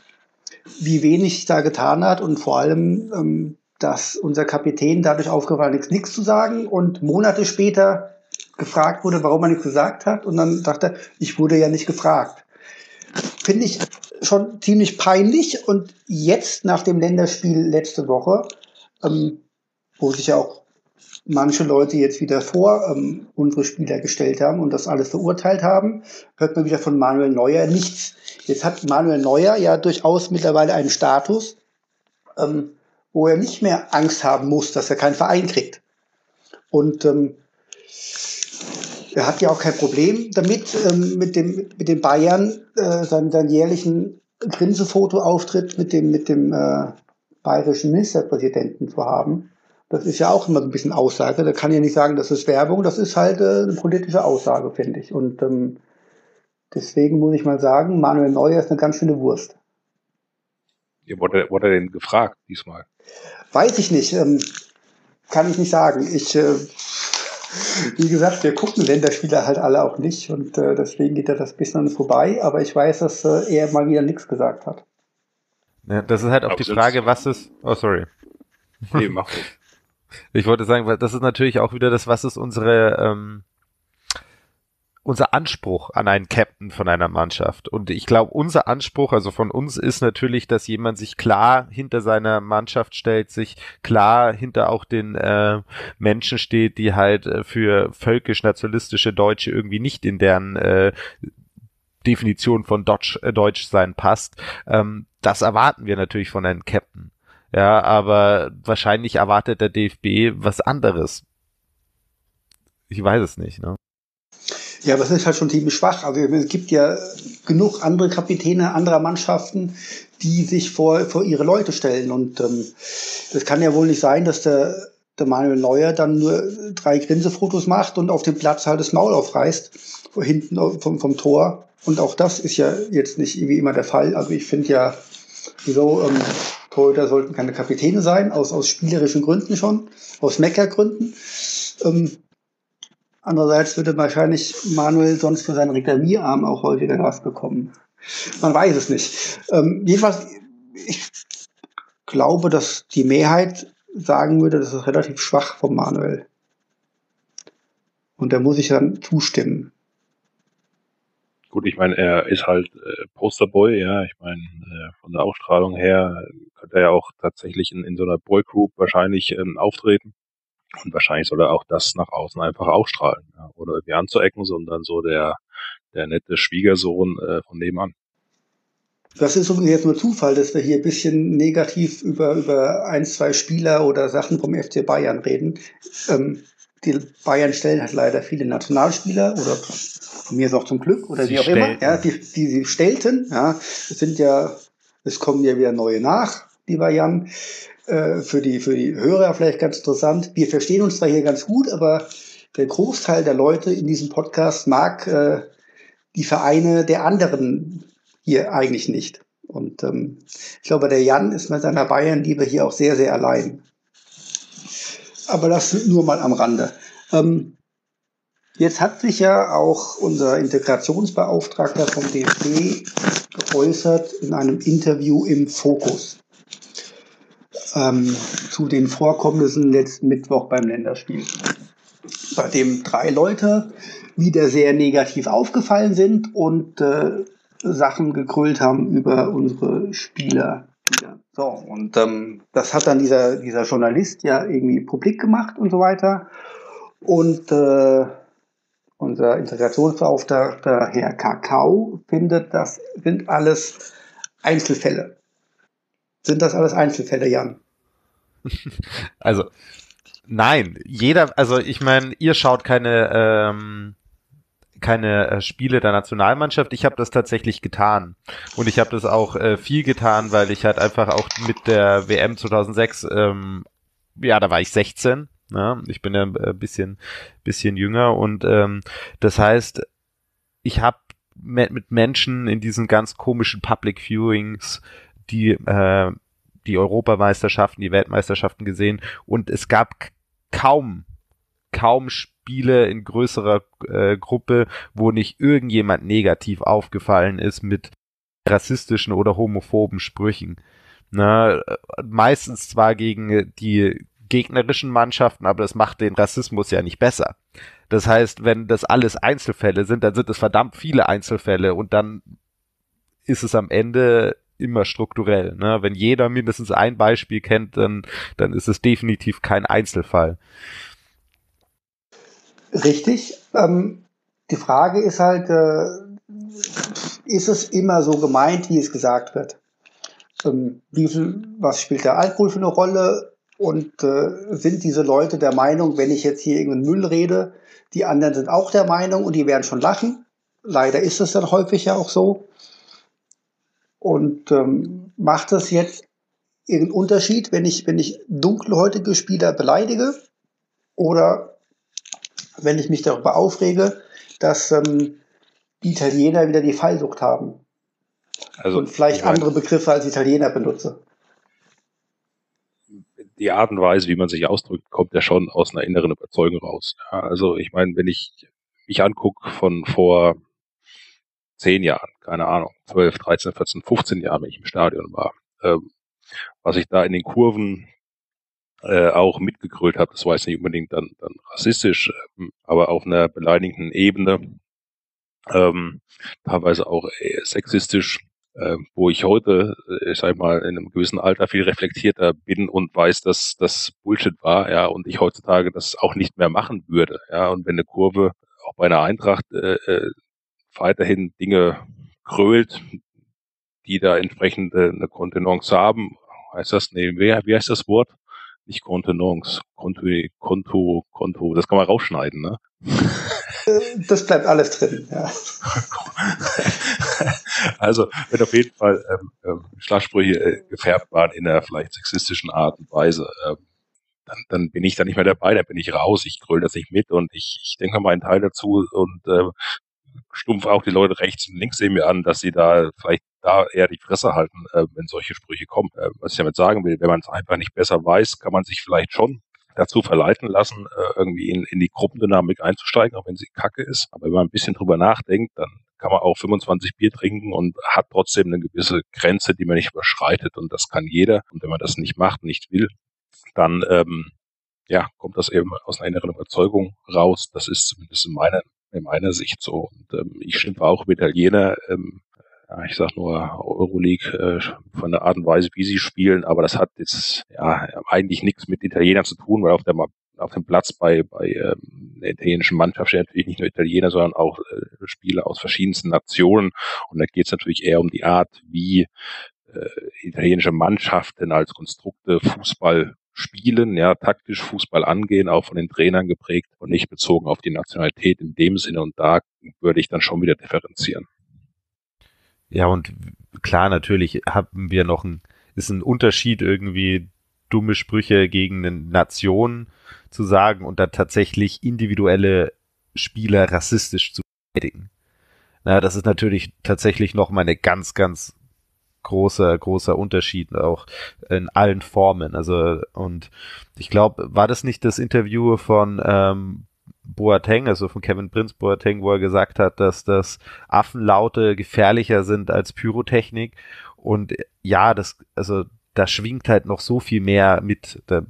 wie wenig da getan hat und vor allem, ähm, dass unser Kapitän dadurch aufgefallen ist, nichts zu sagen und Monate später gefragt wurde, warum er nichts gesagt hat und dann dachte er, ich wurde ja nicht gefragt. Finde ich schon ziemlich peinlich und jetzt nach dem Länderspiel letzte Woche, ähm, wo sich ja auch manche Leute jetzt wieder vor ähm, unsere Spieler gestellt haben und das alles verurteilt haben, hört man wieder von Manuel Neuer nichts. Jetzt hat Manuel Neuer ja durchaus mittlerweile einen Status, ähm, wo er nicht mehr Angst haben muss, dass er keinen Verein kriegt. Und ähm, er hat ja auch kein Problem damit, ähm, mit, dem, mit den Bayern äh, seinen, seinen jährlichen Grinsefoto-Auftritt mit dem, mit dem äh, bayerischen Ministerpräsidenten zu haben. Das ist ja auch immer ein bisschen Aussage. Da kann ja nicht sagen, das ist Werbung, das ist halt äh, eine politische Aussage, finde ich. Und ähm, deswegen muss ich mal sagen, Manuel Neuer ist eine ganz schöne Wurst. Ja, wurde, wurde er denn gefragt diesmal? Weiß ich nicht. Ähm, kann ich nicht sagen. Ich, äh, wie gesagt, wir gucken Länderspieler halt alle auch nicht und äh, deswegen geht er das bisschen vorbei. Aber ich weiß, dass äh, er mal wieder nichts gesagt hat. Ja, das ist halt auch Aber die Frage, was ist. Oh, sorry. Nee, mach nicht. [laughs] Ich wollte sagen, weil das ist natürlich auch wieder das, was ist unsere ähm, unser Anspruch an einen Captain von einer Mannschaft. Und ich glaube, unser Anspruch, also von uns, ist natürlich, dass jemand sich klar hinter seiner Mannschaft stellt, sich klar hinter auch den äh, Menschen steht, die halt äh, für völkisch-nationalistische Deutsche irgendwie nicht in deren äh, Definition von Deutsch, äh, Deutsch sein passt. Ähm, das erwarten wir natürlich von einem Captain. Ja, aber wahrscheinlich erwartet der DFB was anderes. Ich weiß es nicht, ne? Ja, aber es ist halt schon ziemlich schwach. Also es gibt ja genug andere Kapitäne anderer Mannschaften, die sich vor, vor ihre Leute stellen. Und ähm, das kann ja wohl nicht sein, dass der der Manuel Neuer dann nur drei Grinsefotos macht und auf dem Platz halt das Maul aufreißt, hinten vom, vom Tor. Und auch das ist ja jetzt nicht wie immer der Fall. Also ich finde ja, wieso, ähm, Torhüter sollten keine Kapitäne sein, aus, aus spielerischen Gründen schon, aus Meckergründen. Ähm, andererseits würde wahrscheinlich Manuel sonst für seinen Reklamierarm auch häufiger was bekommen. Man weiß es nicht. Ähm, jedenfalls, ich glaube, dass die Mehrheit sagen würde, das ist relativ schwach von Manuel. Und da muss ich dann zustimmen. Gut, ich meine, er ist halt äh, Posterboy, ja. Ich meine, äh, von der Ausstrahlung her könnte er ja auch tatsächlich in, in so einer Boygroup wahrscheinlich ähm, auftreten. Und wahrscheinlich soll er auch das nach außen einfach ausstrahlen, ja, oder irgendwie anzuecken, sondern so der, der nette Schwiegersohn äh, von nebenan. Das ist jetzt nur Zufall, dass wir hier ein bisschen negativ über, über ein, zwei Spieler oder Sachen vom FC Bayern reden. Ähm, die Bayern stellen halt leider viele Nationalspieler oder von mir ist auch zum Glück oder Sie wie auch stellten. immer, ja, die, die sie stellten. Ja, es sind ja, es kommen ja wieder neue nach, lieber Jan. Äh, für, die, für die Hörer vielleicht ganz interessant. Wir verstehen uns zwar hier ganz gut, aber der Großteil der Leute in diesem Podcast mag äh, die Vereine der anderen hier eigentlich nicht. Und ähm, ich glaube, der Jan ist mit seiner Bayernliebe hier auch sehr, sehr allein. Aber das nur mal am Rande. Ähm, jetzt hat sich ja auch unser Integrationsbeauftragter vom DFB geäußert in einem Interview im Fokus ähm, zu den Vorkommnissen letzten Mittwoch beim Länderspiel, bei dem drei Leute wieder sehr negativ aufgefallen sind und äh, Sachen gekrüllt haben über unsere Spieler. So, und ähm, das hat dann dieser, dieser Journalist ja irgendwie publik gemacht und so weiter. Und äh, unser Integrationsbeauftragter Herr Kakao findet, das sind alles Einzelfälle. Sind das alles Einzelfälle, Jan? [laughs] Also, nein, jeder, also ich meine, ihr schaut keine, ähm, keine äh, Spiele der Nationalmannschaft. Ich habe das tatsächlich getan. Und ich habe das auch äh, viel getan, weil ich halt einfach auch mit der WM 2006, ähm, ja, da war ich 16. Ne? Ich bin ja ein äh, bisschen, bisschen jünger und ähm, das heißt, ich habe mit, mit Menschen in diesen ganz komischen Public Viewings, die äh, die Europameisterschaften, die Weltmeisterschaften gesehen und es gab kaum, kaum Spiele in größerer äh, Gruppe, wo nicht irgendjemand negativ aufgefallen ist mit rassistischen oder homophoben Sprüchen. Na, äh, meistens zwar gegen die gegnerischen Mannschaften, aber das macht den Rassismus ja nicht besser. Das heißt, wenn das alles Einzelfälle sind, dann sind es verdammt viele Einzelfälle und dann ist es am Ende immer strukturell. Ne? Wenn jeder mindestens ein Beispiel kennt, dann, dann ist es definitiv kein Einzelfall. Richtig. Ähm, die Frage ist halt, äh, ist es immer so gemeint, wie es gesagt wird? Ähm, wie viel, was spielt der Alkohol für eine Rolle? Und äh, sind diese Leute der Meinung, wenn ich jetzt hier irgendeinen Müll rede, die anderen sind auch der Meinung und die werden schon lachen? Leider ist es dann häufig ja auch so. Und ähm, macht das jetzt irgendeinen Unterschied, wenn ich, wenn ich dunkelhäutige Spieler beleidige? Oder wenn ich mich darüber aufrege, dass ähm, die Italiener wieder die Fallsucht haben Also und vielleicht ich meine, andere Begriffe als Italiener benutze. die Art und Weise, wie man sich ausdrückt, kommt ja schon aus einer inneren Überzeugung raus. Ja, also ich meine, wenn ich mich angucke von vor zehn Jahren, keine Ahnung, 12, 13, 14, 15 Jahren, wenn ich im Stadion war, ähm, was ich da in den Kurven äh, auch mitgegrölt habe, das war jetzt nicht unbedingt dann, dann rassistisch, ähm, aber auf einer beleidigenden Ebene, ähm, teilweise auch eher sexistisch, äh, wo ich heute, äh, ich sag mal, in einem gewissen Alter viel reflektierter bin und weiß, dass das Bullshit war, ja, und ich heutzutage das auch nicht mehr machen würde, ja, und wenn eine Kurve auch bei einer Eintracht äh, äh, weiterhin Dinge krölt, die da entsprechend äh, eine Kontenance haben, heißt das, nee, wie, wie heißt das Wort? Nicht Kontenance, Konto, Konto, Konto, das kann man rausschneiden, ne? Äh, Das bleibt alles drin. Ja. [laughs] also, wenn auf jeden Fall ähm, ähm, Schlagsprüche äh, gefärbt waren in einer vielleicht sexistischen Art und Weise, ähm, dann, dann bin ich da nicht mehr dabei, dann bin ich raus, ich gröle das nicht mit und ich, ich denke mal einen Teil dazu und äh, stumpf auch die Leute rechts und links sehen mir an, dass sie da vielleicht da eher die Fresse halten, äh, wenn solche Sprüche kommen. Äh, was ich damit sagen will, wenn man es einfach nicht besser weiß, kann man sich vielleicht schon dazu verleiten lassen, äh, irgendwie in, in die Gruppendynamik einzusteigen, auch wenn sie kacke ist. Aber wenn man ein bisschen drüber nachdenkt, dann kann man auch 25 Bier trinken und hat trotzdem eine gewisse Grenze, die man nicht überschreitet. Und das kann jeder. Und wenn man das nicht macht, nicht will, dann ähm, ja, kommt das eben aus einer inneren Überzeugung raus. Das ist zumindest in meiner, in meiner Sicht so. Und ähm, ich schimpfe auch über Italiener, ähm, ja, ich sag nur Euroleague äh, von der Art und Weise, wie sie spielen, aber das hat jetzt ja eigentlich nichts mit Italienern zu tun, weil auf der auf dem Platz bei, bei ähm, der italienischen Mannschaft stehen natürlich nicht nur Italiener, sondern auch äh, Spieler aus verschiedensten Nationen. Und da geht es natürlich eher um die Art, wie äh, italienische Mannschaften als Konstrukte Fußball spielen, ja, taktisch Fußball angehen, auch von den Trainern geprägt und nicht bezogen auf die Nationalität in dem Sinne. Und da würde ich dann schon wieder differenzieren. Ja, und klar, natürlich haben wir noch ein, ist ein Unterschied irgendwie dumme Sprüche gegen eine Nation zu sagen und da tatsächlich individuelle Spieler rassistisch zu beleidigen. Na, das ist natürlich tatsächlich noch mal eine ganz, ganz großer, großer Unterschied auch in allen Formen. Also, und ich glaube, war das nicht das Interview von ähm, Boateng, also von Kevin Prince Boateng, wo er gesagt hat, dass das Affenlaute gefährlicher sind als Pyrotechnik. Und ja, das, also da schwingt halt noch so viel mehr mit. Da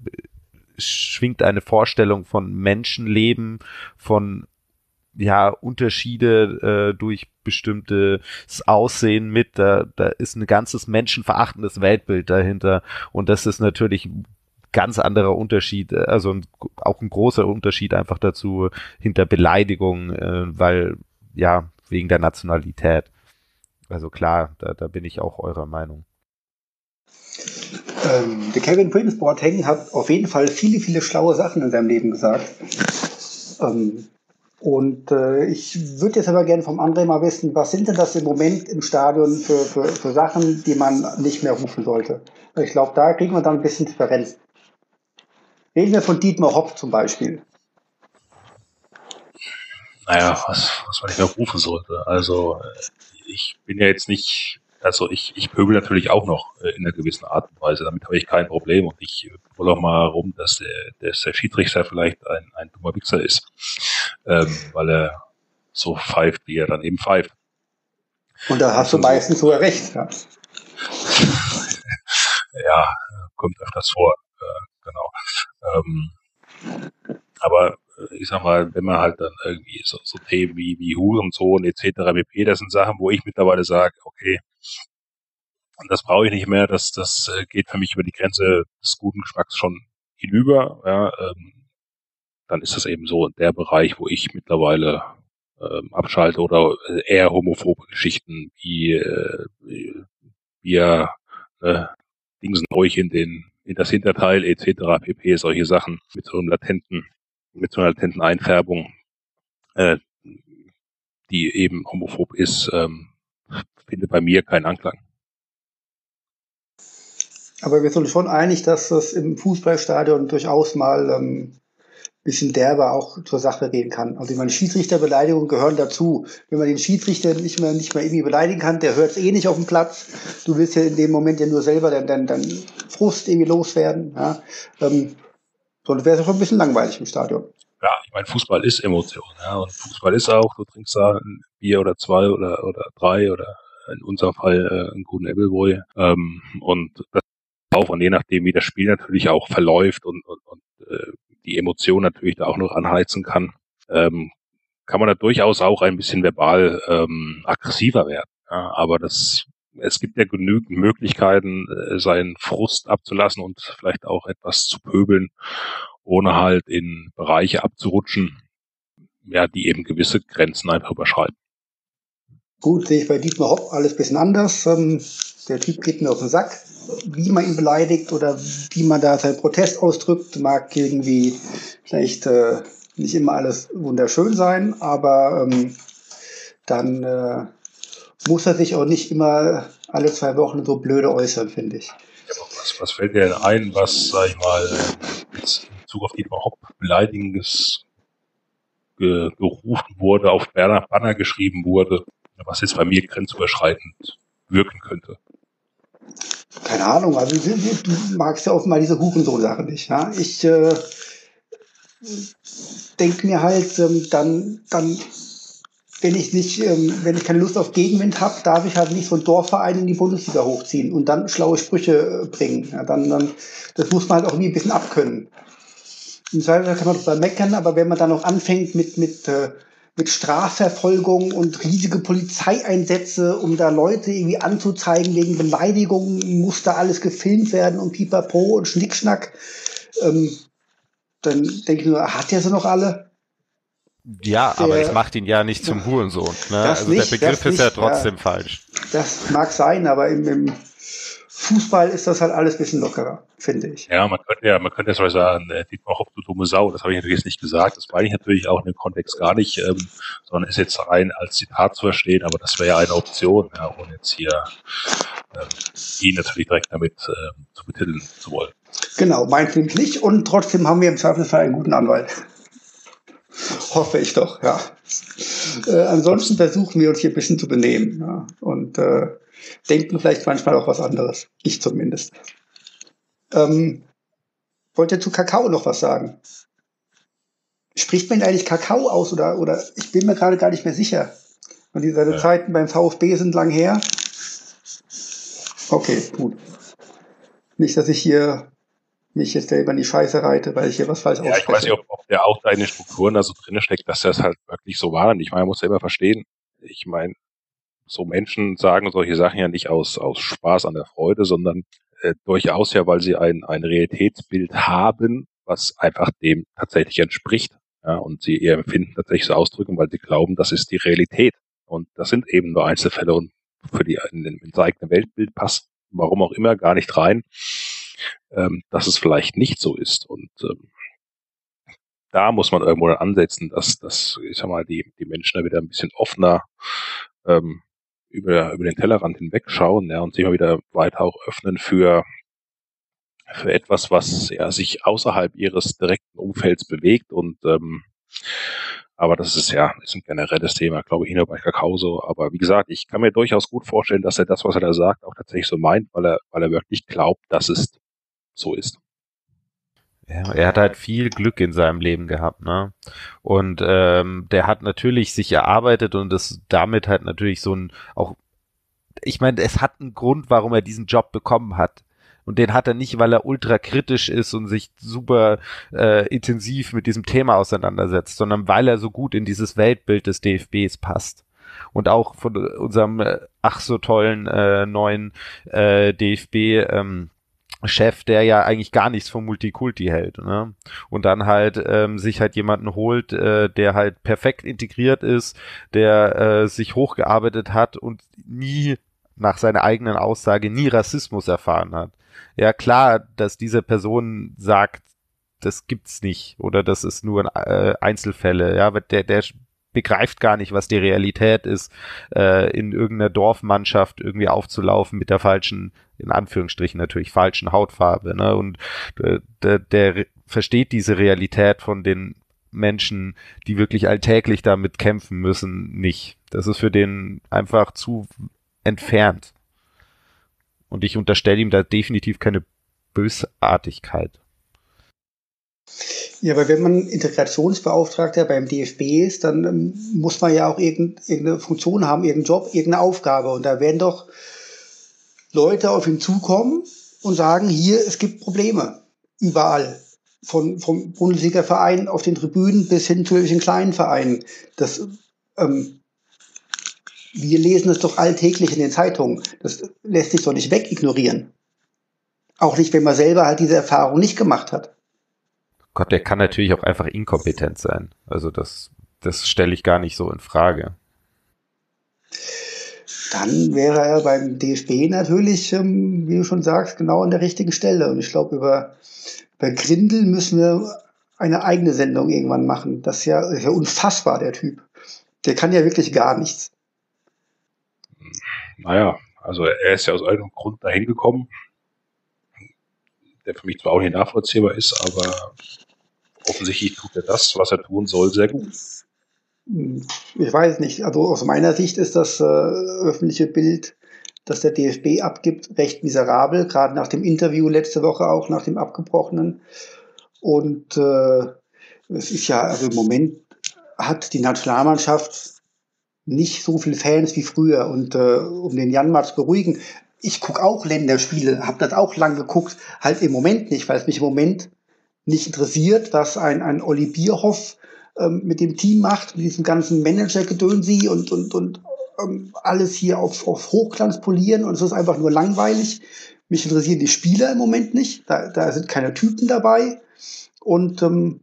schwingt eine Vorstellung von Menschenleben, von ja, Unterschiede äh, durch bestimmtes Aussehen mit. Da, da ist ein ganzes menschenverachtendes Weltbild dahinter. Und das ist natürlich ganz anderer Unterschied, äh, also ein, auch ein großer Unterschied einfach dazu hinter Beleidigung, äh, weil, ja, wegen der Nationalität. Also klar, da, da bin ich auch eurer Meinung. Ähm, der Kevin Prince Boateng hat auf jeden Fall viele, viele schlaue Sachen in seinem Leben gesagt. Ähm, und äh, ich würde jetzt aber gerne vom André mal wissen, was sind denn das im Moment im Stadion für, für, für Sachen, die man nicht mehr rufen sollte? Ich glaube, da kriegen wir dann ein bisschen Differenz. Reden wir von Dietmar Hopp zum Beispiel. Naja, was, was man nicht mehr rufen sollte. Also, äh, ich bin ja jetzt nicht also ich, ich pöbel natürlich auch noch äh, in einer gewissen Art und Weise. Damit habe ich kein Problem. Und ich wollte auch mal rum, dass der, dass der Schiedsrichter vielleicht ein, ein dummer Wichser ist, ähm, weil er so pfeift, wie er dann eben pfeift. Und da hast du meistens sogar recht. Ja, [laughs] ja kommt öfters vor. Äh, genau. Ähm, aber äh, ich sag mal, wenn man halt dann irgendwie so, so Themen wie, wie Hurensohn etc. pp, das sind Sachen, wo ich mittlerweile sage, okay, das brauche ich nicht mehr, das, das äh, geht für mich über die Grenze des guten Geschmacks schon hinüber. Ja, ähm, dann ist das eben so der Bereich, wo ich mittlerweile ähm, abschalte oder äh, eher homophobe Geschichten wie äh, wir äh, Dingsen euch in den in das Hinterteil etc. pp. solche Sachen mit so einem latenten mit so einer latenten Einfärbung, äh, die eben homophob ist, ähm, findet bei mir keinen Anklang. Aber wir sind schon einig, dass das im Fußballstadion durchaus mal ähm, bisschen derber auch zur Sache gehen kann. Also ich meine, Schiedsrichterbeleidigungen gehören dazu. Wenn man den Schiedsrichter nicht mehr, nicht mehr irgendwie beleidigen kann, der hört es eh nicht auf dem Platz. Du willst ja in dem Moment ja nur selber deinen dein, dein Frust irgendwie loswerden. Ja? Ähm, Sonst wäre es schon ein bisschen langweilig im Stadion. Ja, ich meine, Fußball ist Emotion. Ja, und Fußball ist auch, du trinkst da ein Bier oder zwei oder, oder drei oder in unserem Fall äh, einen guten Appleboy. Ähm, und das auch, und je nachdem, wie das Spiel natürlich auch verläuft und, und, und äh, die Emotion natürlich da auch noch anheizen kann, ähm, kann man da durchaus auch ein bisschen verbal ähm, aggressiver werden. Ja, aber das es gibt ja genügend Möglichkeiten, äh, seinen Frust abzulassen und vielleicht auch etwas zu pöbeln, ohne halt in Bereiche abzurutschen, ja, die eben gewisse Grenzen einfach überschreiten. Gut, sehe ich bei Dietmar Hopp alles bisschen anders. Ähm, der Typ geht mir auf den Sack. Wie man ihn beleidigt oder wie man da seinen Protest ausdrückt, mag irgendwie vielleicht äh, nicht immer alles wunderschön sein, aber ähm, dann äh, muss er sich auch nicht immer alle zwei Wochen so blöde äußern, finde ich. was, was fällt dir denn ein, was, sag ich mal, Bezug auf Dietmar Hopp beleidigendes ge gerufen wurde, auf Banner, Banner geschrieben wurde, was jetzt bei mir grenzüberschreitend wirken könnte. Keine Ahnung, also du magst ja offenbar diese Hurensohn-Sache nicht. Ja? Ich äh, denke mir halt, ähm, dann, dann, wenn ich nicht, ähm, wenn ich keine Lust auf Gegenwind habe, darf ich halt nicht so ein Dorfverein in die Bundesliga hochziehen und dann schlaue Sprüche äh, bringen. Ja, dann, dann, das muss man halt auch irgendwie ein bisschen abkönnen. Im Zweifel kann man drüber meckern, aber wenn man dann noch anfängt mit, mit, äh, mit Strafverfolgung und riesige Polizeieinsätze, um da Leute irgendwie anzuzeigen wegen Beleidigungen, muss da alles gefilmt werden und pipapo und Schnickschnack, ähm, dann denke ich nur, hat der sie noch alle? Ja, der, aber es macht ihn ja nicht zum Hurensohn. Ne? Also nicht, der Begriff ist nicht, ja trotzdem ja, falsch. Das mag sein, aber im, im Fußball ist das halt alles ein bisschen lockerer, finde ich. Ja, man könnte ja, man könnte zum Beispiel sagen, äh, Dietmar Hopp, du dumme Sau, das habe ich natürlich jetzt nicht gesagt, das meine ich natürlich auch in dem Kontext gar nicht, ähm, sondern ist jetzt rein als Zitat zu verstehen, aber das wäre ja eine Option, ja, ohne jetzt hier ähm, ihn natürlich direkt damit ähm, zu betiteln zu wollen. Genau, meint nämlich nicht und trotzdem haben wir im Zweifelsfall einen guten Anwalt. Hoffe ich doch, ja. Äh, ansonsten versuchen wir uns hier ein bisschen zu benehmen ja, und äh, denken vielleicht manchmal auch was anderes. Ich zumindest. Ähm, wollt ihr zu Kakao noch was sagen? Spricht man eigentlich Kakao aus oder, oder ich bin mir gerade gar nicht mehr sicher. Und die seine ja. Zeiten beim VfB sind lang her. Okay, gut. Nicht, dass ich hier mich jetzt selber in die Scheiße reite, weil ich hier was falsch ja, ausspreche. Ich weiß nicht, ob, ob der auch da in den Strukturen da so drin steckt, dass das halt wirklich so war. Und ich meine, man muss ja immer verstehen, ich meine, so Menschen sagen solche Sachen ja nicht aus, aus Spaß an der Freude, sondern äh, durchaus ja, weil sie ein, ein Realitätsbild haben, was einfach dem tatsächlich entspricht. Ja, und sie ihr Empfinden tatsächlich so ausdrücken, weil sie glauben, das ist die Realität. Und das sind eben nur Einzelfälle und für die in, in das eigene Weltbild passt, warum auch immer, gar nicht rein, ähm, dass es vielleicht nicht so ist. Und ähm, da muss man irgendwo dann ansetzen, dass, dass ich sag mal, die, die Menschen da wieder ein bisschen offener ähm, über, über den Tellerrand hinwegschauen ja, und sich mal wieder weiter auch öffnen für, für etwas, was ja, sich außerhalb ihres direkten Umfelds bewegt. Und ähm, aber das ist ja ist ein generelles Thema, glaube ich, hier bei Kakao so. Aber wie gesagt, ich kann mir durchaus gut vorstellen, dass er das, was er da sagt, auch tatsächlich so meint, weil er, weil er wirklich glaubt, dass es so ist. Ja, er hat halt viel Glück in seinem Leben gehabt, ne? Und ähm, der hat natürlich sich erarbeitet und das damit halt natürlich so ein auch ich meine, es hat einen Grund, warum er diesen Job bekommen hat. Und den hat er nicht, weil er ultra kritisch ist und sich super äh, intensiv mit diesem Thema auseinandersetzt, sondern weil er so gut in dieses Weltbild des DFBs passt. Und auch von unserem äh, ach so tollen äh, neuen äh, DFB ähm, Chef, der ja eigentlich gar nichts vom Multikulti hält, ne? Und dann halt ähm, sich halt jemanden holt, äh, der halt perfekt integriert ist, der äh, sich hochgearbeitet hat und nie nach seiner eigenen Aussage nie Rassismus erfahren hat. Ja klar, dass diese Person sagt, das gibt's nicht oder das ist nur äh, Einzelfälle, ja, aber der der begreift gar nicht, was die Realität ist, äh, in irgendeiner Dorfmannschaft irgendwie aufzulaufen mit der falschen, in Anführungsstrichen natürlich falschen Hautfarbe. Ne? Und äh, der, der versteht diese Realität von den Menschen, die wirklich alltäglich damit kämpfen müssen, nicht. Das ist für den einfach zu entfernt. Und ich unterstelle ihm da definitiv keine Bösartigkeit. Ja, weil wenn man Integrationsbeauftragter beim DFB ist, dann ähm, muss man ja auch irgendeine Funktion haben, irgendeinen Job, irgendeine Aufgabe. Und da werden doch Leute auf ihn zukommen und sagen, hier, es gibt Probleme. Überall. Von, vom Bundesliga-Verein auf den Tribünen bis hin zu den kleinen Vereinen. Das, ähm, wir lesen es doch alltäglich in den Zeitungen. Das lässt sich doch nicht wegignorieren. Auch nicht, wenn man selber halt diese Erfahrung nicht gemacht hat. Gott, der kann natürlich auch einfach inkompetent sein. Also das, das stelle ich gar nicht so in Frage. Dann wäre er beim DFB natürlich, ähm, wie du schon sagst, genau an der richtigen Stelle. Und ich glaube, über, über Grindel müssen wir eine eigene Sendung irgendwann machen. Das ist ja, ist ja unfassbar, der Typ. Der kann ja wirklich gar nichts. Naja, also er ist ja aus irgendeinem Grund dahin gekommen, der für mich zwar auch nicht nachvollziehbar ist, aber offensichtlich tut er das, was er tun soll, sehr gut. Ich weiß nicht. Also aus meiner Sicht ist das äh, öffentliche Bild, das der DFB abgibt, recht miserabel, gerade nach dem Interview letzte Woche auch, nach dem abgebrochenen. Und äh, es ist ja, also im Moment hat die Nationalmannschaft nicht so viele Fans wie früher. Und äh, um den Jan mal zu beruhigen, ich gucke auch Länderspiele, habe das auch lang geguckt, halt im Moment nicht, weil es mich im Moment nicht interessiert, was ein, ein Olli Bierhoff ähm, mit dem Team macht, mit diesem ganzen Manager-Gedönsi und, und, und ähm, alles hier auf, auf Hochglanz polieren und es ist einfach nur langweilig. Mich interessieren die Spieler im Moment nicht, da, da sind keine Typen dabei und ähm,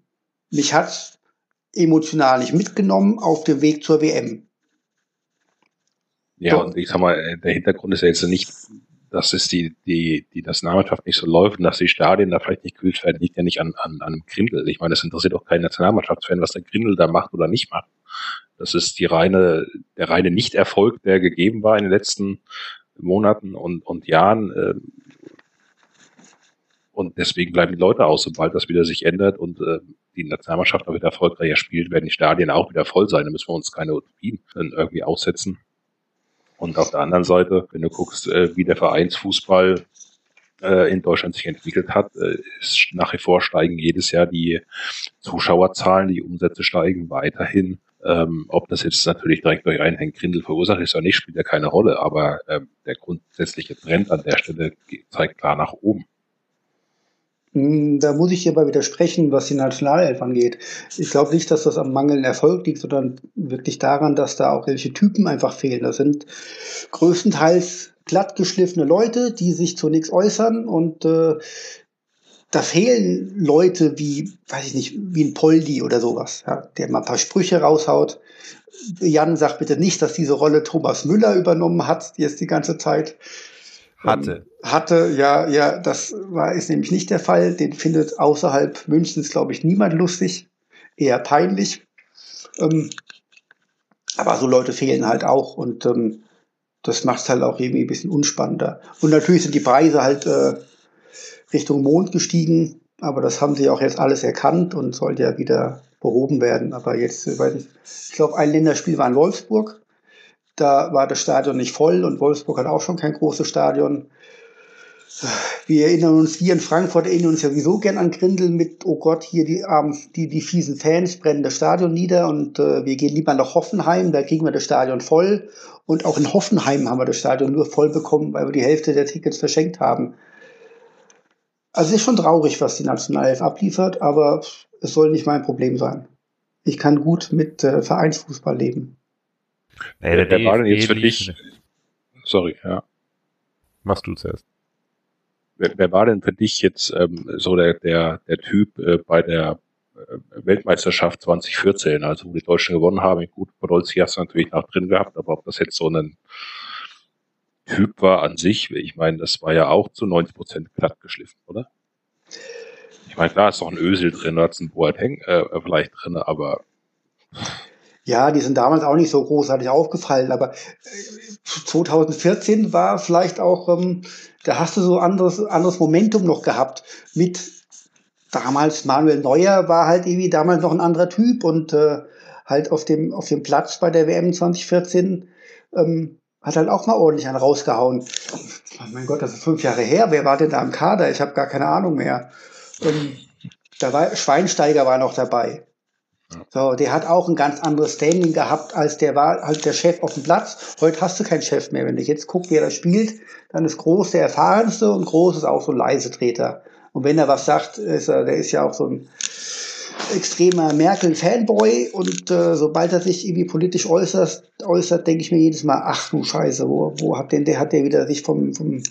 mich hat emotional nicht mitgenommen auf dem Weg zur WM. Ja, und ich sag mal, äh, der Hintergrund ist ja jetzt nicht, dass es die, die, die Nationalmannschaft nicht so läuft und dass die Stadien da vielleicht nicht gekühlt werden, liegt ja nicht an, an, an Grindel. Ich meine, das interessiert auch keinen Nationalmannschaftsfan, was der Grindel da macht oder nicht macht. Das ist die reine, der reine Nichterfolg, der gegeben war in den letzten Monaten und, und Jahren. Äh, und deswegen bleiben die Leute aus, sobald das wieder sich ändert und äh, die Nationalmannschaft auch wieder erfolgreicher spielt, werden die Stadien auch wieder voll sein. Da müssen wir uns keine Utopien irgendwie aussetzen. Und auf der anderen Seite, wenn du guckst, äh, wie der Vereinsfußball äh, in Deutschland sich entwickelt hat, äh, ist nach wie vor steigen jedes Jahr die Zuschauerzahlen, die Umsätze steigen weiterhin. Ähm, ob das jetzt natürlich direkt durch einen Herrn Grindel verursacht ist oder nicht, spielt ja keine Rolle. Aber ähm, der grundsätzliche Trend an der Stelle zeigt klar nach oben. Hm, da muss ich hierbei widersprechen, was die Nationalelf angeht. Ich glaube nicht, dass das am mangelnden Erfolg liegt, sondern wirklich daran, dass da auch welche Typen einfach fehlen. Das sind größtenteils glattgeschliffene Leute, die sich zu nichts äußern und äh, da fehlen Leute wie, weiß ich nicht, wie ein Poldi oder sowas, ja, der mal ein paar Sprüche raushaut. Jan sagt bitte nicht, dass diese Rolle Thomas Müller übernommen hat, jetzt die ganze Zeit. Hatte. Ähm, hatte, ja, ja, das war, ist nämlich nicht der Fall. Den findet außerhalb Münchens, glaube ich, niemand lustig. Eher peinlich. Ähm, aber so Leute fehlen halt auch und ähm, das macht es halt auch irgendwie ein bisschen unspannender. Und natürlich sind die Preise halt äh, Richtung Mond gestiegen, aber das haben sie auch jetzt alles erkannt und soll ja wieder behoben werden. Aber jetzt, ich ich glaube, ein Länderspiel war in Wolfsburg da war das Stadion nicht voll und Wolfsburg hat auch schon kein großes Stadion. Wir erinnern uns, wir in Frankfurt erinnern uns ja sowieso gern an Grindel mit, oh Gott, hier die, ähm, die, die fiesen Fans brennen das Stadion nieder und äh, wir gehen lieber nach Hoffenheim, da kriegen wir das Stadion voll. Und auch in Hoffenheim haben wir das Stadion nur voll bekommen, weil wir die Hälfte der Tickets verschenkt haben. Also es ist schon traurig, was die Nationalelf abliefert, aber es soll nicht mein Problem sein. Ich kann gut mit äh, Vereinsfußball leben. Nee, der, der war denn jetzt für dich? Sorry, ja. Machst du zuerst. Wer, wer war denn für dich jetzt ähm, so der, der, der Typ äh, bei der äh, Weltmeisterschaft 2014, also wo die Deutschen gewonnen haben? Gut, Podolski hast du natürlich noch drin gehabt, aber ob das jetzt so ein Typ war an sich, ich meine, das war ja auch zu 90 Prozent glatt geschliffen, oder? Ich meine, klar ist noch ein Ösel drin, da hat ein Boateng äh, vielleicht drin, aber ja, die sind damals auch nicht so großartig aufgefallen, aber 2014 äh, war vielleicht auch, ähm, da hast du so anderes, anderes Momentum noch gehabt mit damals Manuel Neuer war halt irgendwie damals noch ein anderer Typ und äh, halt auf dem, auf dem Platz bei der WM 2014 ähm, hat halt auch mal ordentlich einen rausgehauen. Oh mein Gott, das ist fünf Jahre her. Wer war denn da im Kader? Ich habe gar keine Ahnung mehr. Ähm, da war Schweinsteiger war noch dabei. So, der hat auch ein ganz anderes Standing gehabt, als der war halt der Chef auf dem Platz. Heute hast du keinen Chef mehr. Wenn du jetzt guckst, wer da spielt, dann ist Groß der erfahrenste und Groß ist auch so ein leise Treter. Und wenn er was sagt, ist er, der ist ja auch so ein extremer Merkel-Fanboy und äh, sobald er sich irgendwie politisch äußert, äußert, denke ich mir jedes Mal, ach du Scheiße, wo, wo hat denn der, hat der wieder sich vom, vom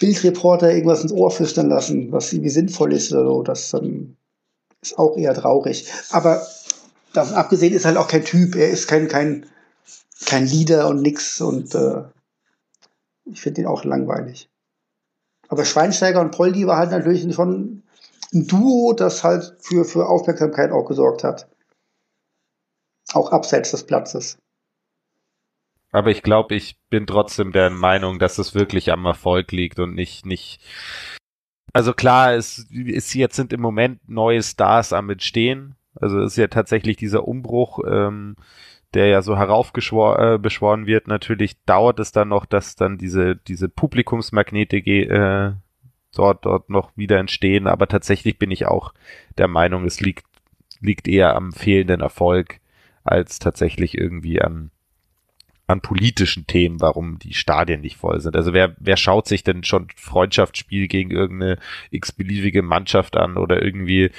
Bildreporter irgendwas ins Ohr flüstern lassen, was irgendwie sinnvoll ist oder so. Das ähm, ist auch eher traurig. Aber davon abgesehen ist halt auch kein Typ. Er ist kein, kein, kein Leader und nix. Und äh, ich finde ihn auch langweilig. Aber Schweinsteiger und Poldi war halt natürlich schon ein Duo, das halt für, für Aufmerksamkeit auch gesorgt hat. Auch abseits des Platzes. Aber ich glaube, ich bin trotzdem der Meinung, dass es wirklich am Erfolg liegt und nicht, nicht Also klar, es ist jetzt sind im Moment neue Stars am Entstehen. Also ist ja tatsächlich dieser Umbruch, ähm, der ja so heraufbeschworen äh, wird. Natürlich dauert es dann noch, dass dann diese diese Publikumsmagnete äh, dort dort noch wieder entstehen. Aber tatsächlich bin ich auch der Meinung, es liegt liegt eher am fehlenden Erfolg als tatsächlich irgendwie an an politischen Themen, warum die Stadien nicht voll sind. Also wer, wer schaut sich denn schon Freundschaftsspiel gegen irgendeine x-beliebige Mannschaft an oder irgendwie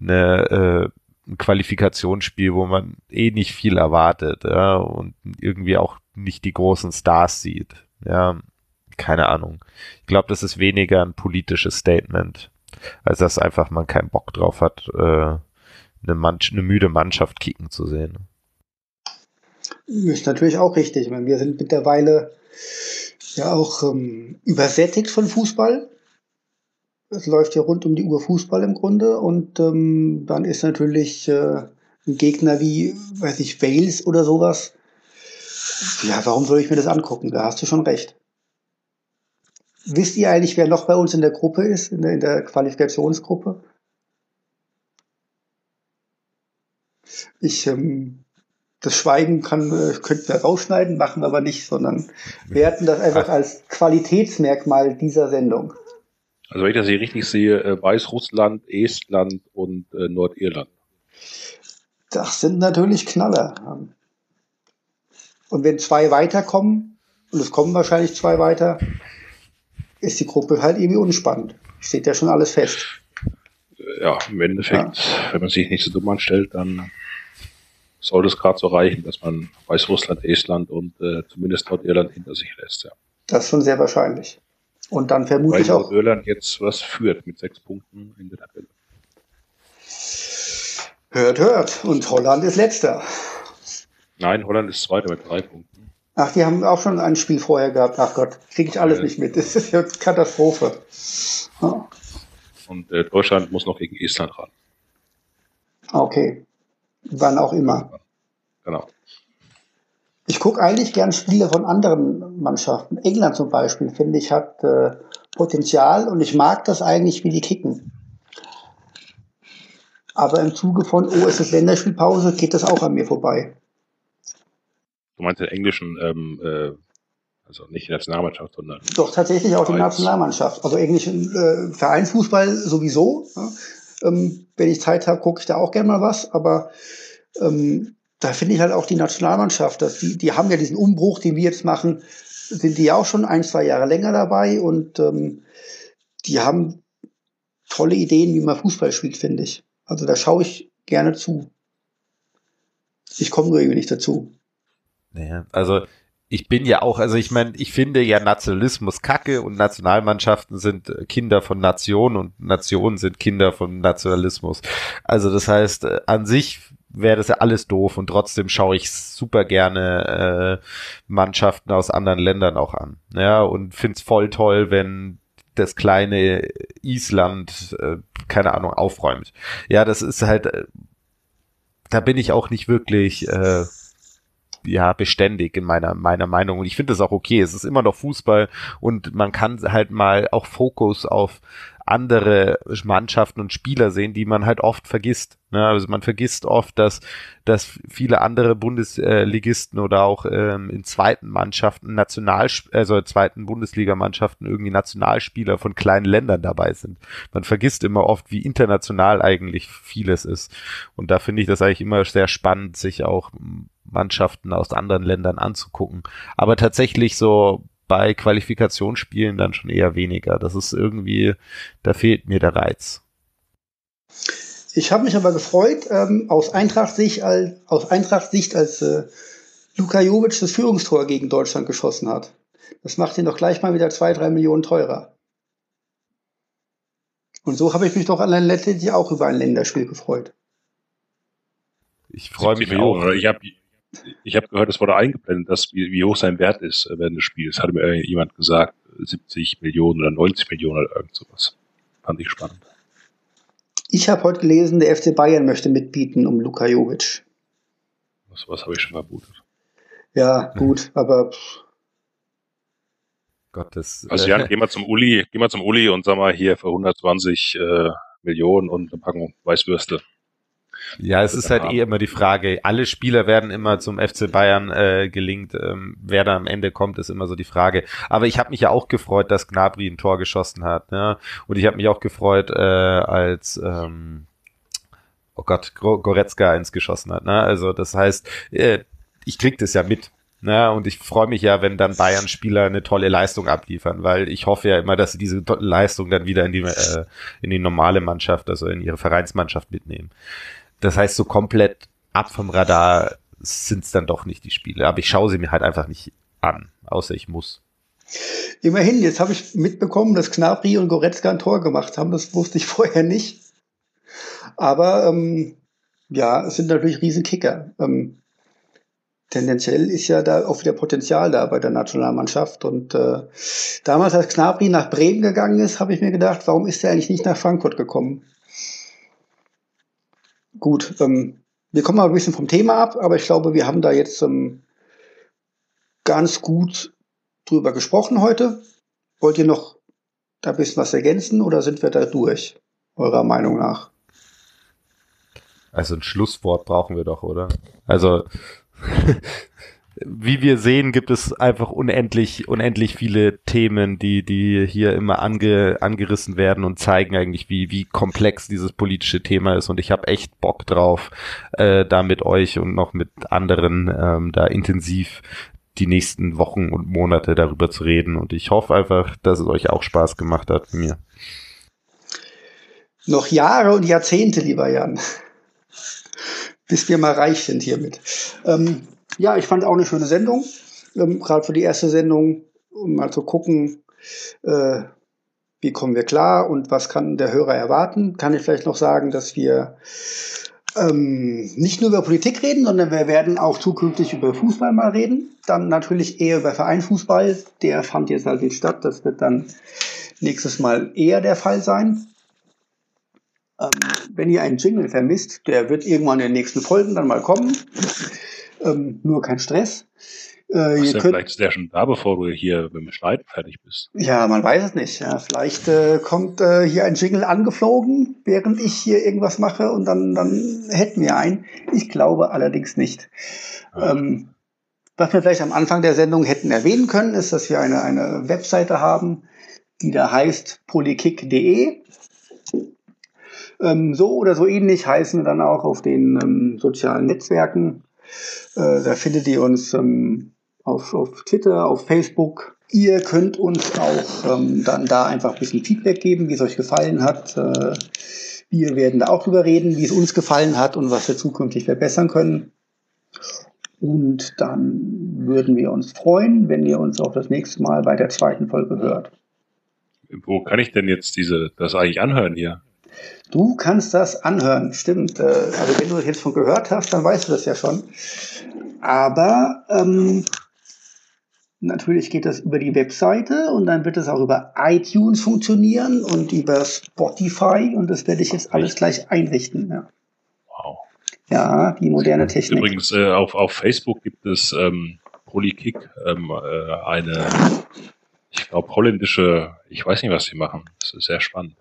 eine, äh, ein Qualifikationsspiel, wo man eh nicht viel erwartet ja, und irgendwie auch nicht die großen Stars sieht. Ja, keine Ahnung. Ich glaube, das ist weniger ein politisches Statement, als dass einfach man keinen Bock drauf hat, äh, eine, Mann eine müde Mannschaft kicken zu sehen. Ist natürlich auch richtig. Ich meine, wir sind mittlerweile ja auch ähm, übersättigt von Fußball. Es läuft ja rund um die Uhr Fußball im Grunde und ähm, dann ist natürlich äh, ein Gegner wie, weiß ich, Wales oder sowas. Ja, warum soll ich mir das angucken? Da hast du schon recht. Wisst ihr eigentlich, wer noch bei uns in der Gruppe ist, in der, in der Qualifikationsgruppe? Ich ähm, das Schweigen kann, äh, könnten wir rausschneiden, machen wir aber nicht, sondern werten das einfach als Qualitätsmerkmal dieser Sendung. Also wenn ich das hier richtig sehe, äh, Weißrussland, Estland und äh, Nordirland. Das sind natürlich Knaller. Und wenn zwei weiterkommen, und es kommen wahrscheinlich zwei weiter, ist die Gruppe halt irgendwie unspannend. Steht ja schon alles fest. Ja, im Endeffekt, ja. wenn man sich nicht so dumm anstellt, dann sollte es gerade so reichen, dass man Weißrussland, Estland und äh, zumindest Nordirland hinter sich lässt. Ja. Das ist schon sehr wahrscheinlich. Und dann vermutlich Weil auch. Nordirland jetzt was führt mit sechs Punkten in der Tabelle. Hört, hört. Und Holland ist letzter. Nein, Holland ist zweiter mit drei Punkten. Ach, die haben auch schon ein Spiel vorher gehabt. Ach Gott, kriege ich alles nicht mit. Das ist ja Katastrophe. Ja. Und äh, Deutschland muss noch gegen Estland ran. Okay. Wann auch immer. Genau. Ich gucke eigentlich gern Spiele von anderen Mannschaften. England zum Beispiel, finde ich, hat äh, Potenzial und ich mag das eigentlich, wie die kicken. Aber im Zuge von, oh, es ist Länderspielpause, geht das auch an mir vorbei. Du meinst den englischen, ähm, äh, also nicht die Nationalmannschaft, sondern. Doch, tatsächlich auch die Nationalmannschaft. Also englischen äh, Vereinsfußball sowieso. Ja. Ähm, wenn ich Zeit habe, gucke ich da auch gerne mal was. Aber ähm, da finde ich halt auch die Nationalmannschaft, dass die, die haben ja diesen Umbruch, den wir jetzt machen, sind die auch schon ein, zwei Jahre länger dabei und ähm, die haben tolle Ideen, wie man Fußball spielt, finde ich. Also da schaue ich gerne zu. Ich komme irgendwie nicht dazu. Naja, also ich bin ja auch, also ich meine, ich finde ja Nationalismus kacke und Nationalmannschaften sind äh, Kinder von Nationen und Nationen sind Kinder von Nationalismus. Also das heißt, äh, an sich wäre das ja alles doof und trotzdem schaue ich super gerne äh, Mannschaften aus anderen Ländern auch an. Ja, und find's voll toll, wenn das kleine Island, äh, keine Ahnung, aufräumt. Ja, das ist halt, äh, da bin ich auch nicht wirklich äh, ja beständig in meiner meiner Meinung und ich finde das auch okay. Es ist immer noch Fußball und man kann halt mal auch Fokus auf andere Mannschaften und Spieler sehen, die man halt oft vergisst. Ne? Also man vergisst oft, dass, dass viele andere Bundesligisten oder auch ähm, in zweiten Mannschaften, National, also zweiten Bundesligamannschaften irgendwie Nationalspieler von kleinen Ländern dabei sind. Man vergisst immer oft, wie international eigentlich vieles ist. Und da finde ich das eigentlich immer sehr spannend, sich auch Mannschaften aus anderen Ländern anzugucken. Aber tatsächlich so bei Qualifikationsspielen dann schon eher weniger. Das ist irgendwie, da fehlt mir der Reiz. Ich habe mich aber gefreut, ähm, aus Eintracht-Sicht, als, aus Eintracht als äh, Luka Jovic das Führungstor gegen Deutschland geschossen hat. Das macht ihn doch gleich mal wieder zwei, drei Millionen teurer. Und so habe ich mich doch an letztendlich auch über ein Länderspiel gefreut. Ich freue mich auch. Ich habe ich habe gehört, es wurde eingeblendet, dass wie, wie hoch sein Wert ist äh, während des Spiels. Hatte mir jemand gesagt, 70 Millionen oder 90 Millionen oder irgend sowas. Fand ich spannend. Ich habe heute gelesen, der FC Bayern möchte mitbieten um Luka Jovic. Was, was habe ich schon vermutet. Ja, gut, [laughs] aber Gott, das, also Jan, geh mal zum Uli, geh mal zum Uli und sag mal hier für 120 äh, Millionen und eine Packung Weißwürste. Ja, es ist halt eh immer die Frage. Alle Spieler werden immer zum FC Bayern äh, gelingt. Ähm, wer da am Ende kommt, ist immer so die Frage. Aber ich habe mich ja auch gefreut, dass Gnabry ein Tor geschossen hat. Ja? Und ich habe mich auch gefreut, äh, als ähm, oh Gott, Goretzka eins geschossen hat. Ne? Also das heißt, äh, ich krieg das ja mit. Ne? Und ich freue mich ja, wenn dann Bayern-Spieler eine tolle Leistung abliefern, weil ich hoffe ja immer, dass sie diese Leistung dann wieder in die, äh, in die normale Mannschaft, also in ihre Vereinsmannschaft mitnehmen. Das heißt, so komplett ab vom Radar sind es dann doch nicht die Spiele. Aber ich schaue sie mir halt einfach nicht an, außer ich muss. Immerhin, jetzt habe ich mitbekommen, dass Knabri und Goretzka ein Tor gemacht haben. Das wusste ich [laughs] vorher nicht. Aber ähm, ja, es sind natürlich Riesenkicker. Ähm, tendenziell ist ja da auch wieder Potenzial da bei der Nationalmannschaft. Und äh, damals, als Knabri nach Bremen gegangen ist, habe ich mir gedacht, warum ist er eigentlich nicht nach Frankfurt gekommen? Gut, ähm, wir kommen mal ein bisschen vom Thema ab, aber ich glaube, wir haben da jetzt ähm, ganz gut drüber gesprochen heute. Wollt ihr noch da ein bisschen was ergänzen oder sind wir da durch, eurer Meinung nach? Also ein Schlusswort brauchen wir doch, oder? Also [laughs] wie wir sehen, gibt es einfach unendlich, unendlich viele Themen, die, die hier immer ange, angerissen werden und zeigen eigentlich, wie, wie komplex dieses politische Thema ist. Und ich habe echt Bock drauf, äh, da mit euch und noch mit anderen ähm, da intensiv die nächsten Wochen und Monate darüber zu reden. Und ich hoffe einfach, dass es euch auch Spaß gemacht hat mir. Noch Jahre und Jahrzehnte, lieber Jan. [laughs] Bis wir mal reich sind hiermit. Ähm, ja, ich fand auch eine schöne Sendung. Ähm, Gerade für die erste Sendung, um mal zu gucken, äh, wie kommen wir klar und was kann der Hörer erwarten. Kann ich vielleicht noch sagen, dass wir ähm, nicht nur über Politik reden, sondern wir werden auch zukünftig über Fußball mal reden. Dann natürlich eher über Vereinsfußball. Der fand jetzt halt nicht statt. Das wird dann nächstes Mal eher der Fall sein. Ähm, wenn ihr einen Jingle vermisst, der wird irgendwann in den nächsten Folgen dann mal kommen. Ähm, nur kein Stress. Äh, ihr könnt, vielleicht ist der schon da, bevor du hier mit dem Schneiden fertig bist. Ja, man weiß es nicht. Ja, vielleicht äh, kommt äh, hier ein Jingle angeflogen, während ich hier irgendwas mache und dann, dann hätten wir einen. Ich glaube allerdings nicht. Ja. Ähm, was wir vielleicht am Anfang der Sendung hätten erwähnen können, ist, dass wir eine, eine Webseite haben, die da heißt polykick.de. Ähm, so oder so ähnlich heißen wir dann auch auf den ähm, sozialen Netzwerken. Äh, da findet ihr uns ähm, auf, auf Twitter, auf Facebook. Ihr könnt uns auch ähm, dann da einfach ein bisschen Feedback geben, wie es euch gefallen hat. Äh, wir werden da auch drüber reden, wie es uns gefallen hat und was wir zukünftig verbessern können. Und dann würden wir uns freuen, wenn ihr uns auch das nächste Mal bei der zweiten Folge hört. Wo kann ich denn jetzt diese, das eigentlich anhören hier? Du kannst das anhören, stimmt. Äh, also wenn du das jetzt schon gehört hast, dann weißt du das ja schon. Aber ähm, natürlich geht das über die Webseite und dann wird es auch über iTunes funktionieren und über Spotify und das werde ich jetzt alles gleich einrichten. Ja. Wow. Ja, die moderne Technik. Übrigens, äh, auf, auf Facebook gibt es ähm, Polykick, ähm, äh, eine, ich glaube, holländische, ich weiß nicht, was sie machen. Das ist sehr spannend.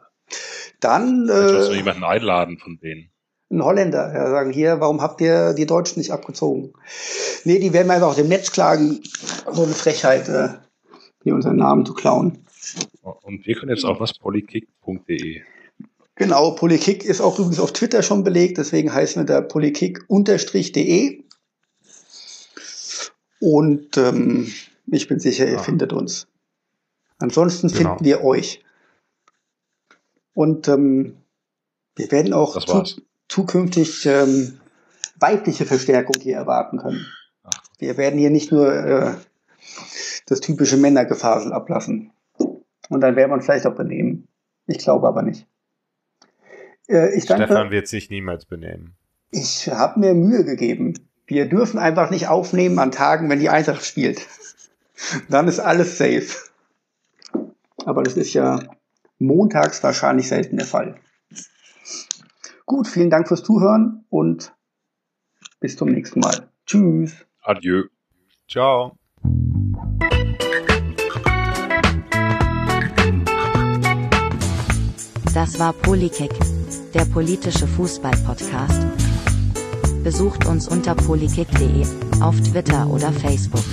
Dann. Äh, Vielleicht du jemanden einladen von denen. Ein Holländer, ja, sagen hier, warum habt ihr die Deutschen nicht abgezogen? Nee, die werden einfach aus dem Netz klagen. So eine Frechheit, äh, hier unseren Namen zu klauen. Und wir können jetzt auch was polykick.de. Genau, Polykick ist auch übrigens auf Twitter schon belegt, deswegen heißen wir da polykick-de. Und ähm, ich bin sicher, ihr ah. findet uns. Ansonsten genau. finden wir euch. Und ähm, wir werden auch zu, zukünftig ähm, weibliche Verstärkung hier erwarten können. Ach. Wir werden hier nicht nur äh, das typische Männergefasel ablassen. Und dann werden wir uns vielleicht auch benehmen. Ich glaube aber nicht. Äh, ich danke, Stefan wird sich niemals benehmen. Ich habe mir Mühe gegeben. Wir dürfen einfach nicht aufnehmen an Tagen, wenn die Eintracht spielt. [laughs] Dann ist alles safe. Aber das ist ja montags wahrscheinlich selten der Fall. Gut, vielen Dank fürs Zuhören und bis zum nächsten Mal. Tschüss. Adieu. Ciao. Das war Polykick, der politische Fußball-Podcast. Besucht uns unter polykick.de, auf Twitter oder Facebook.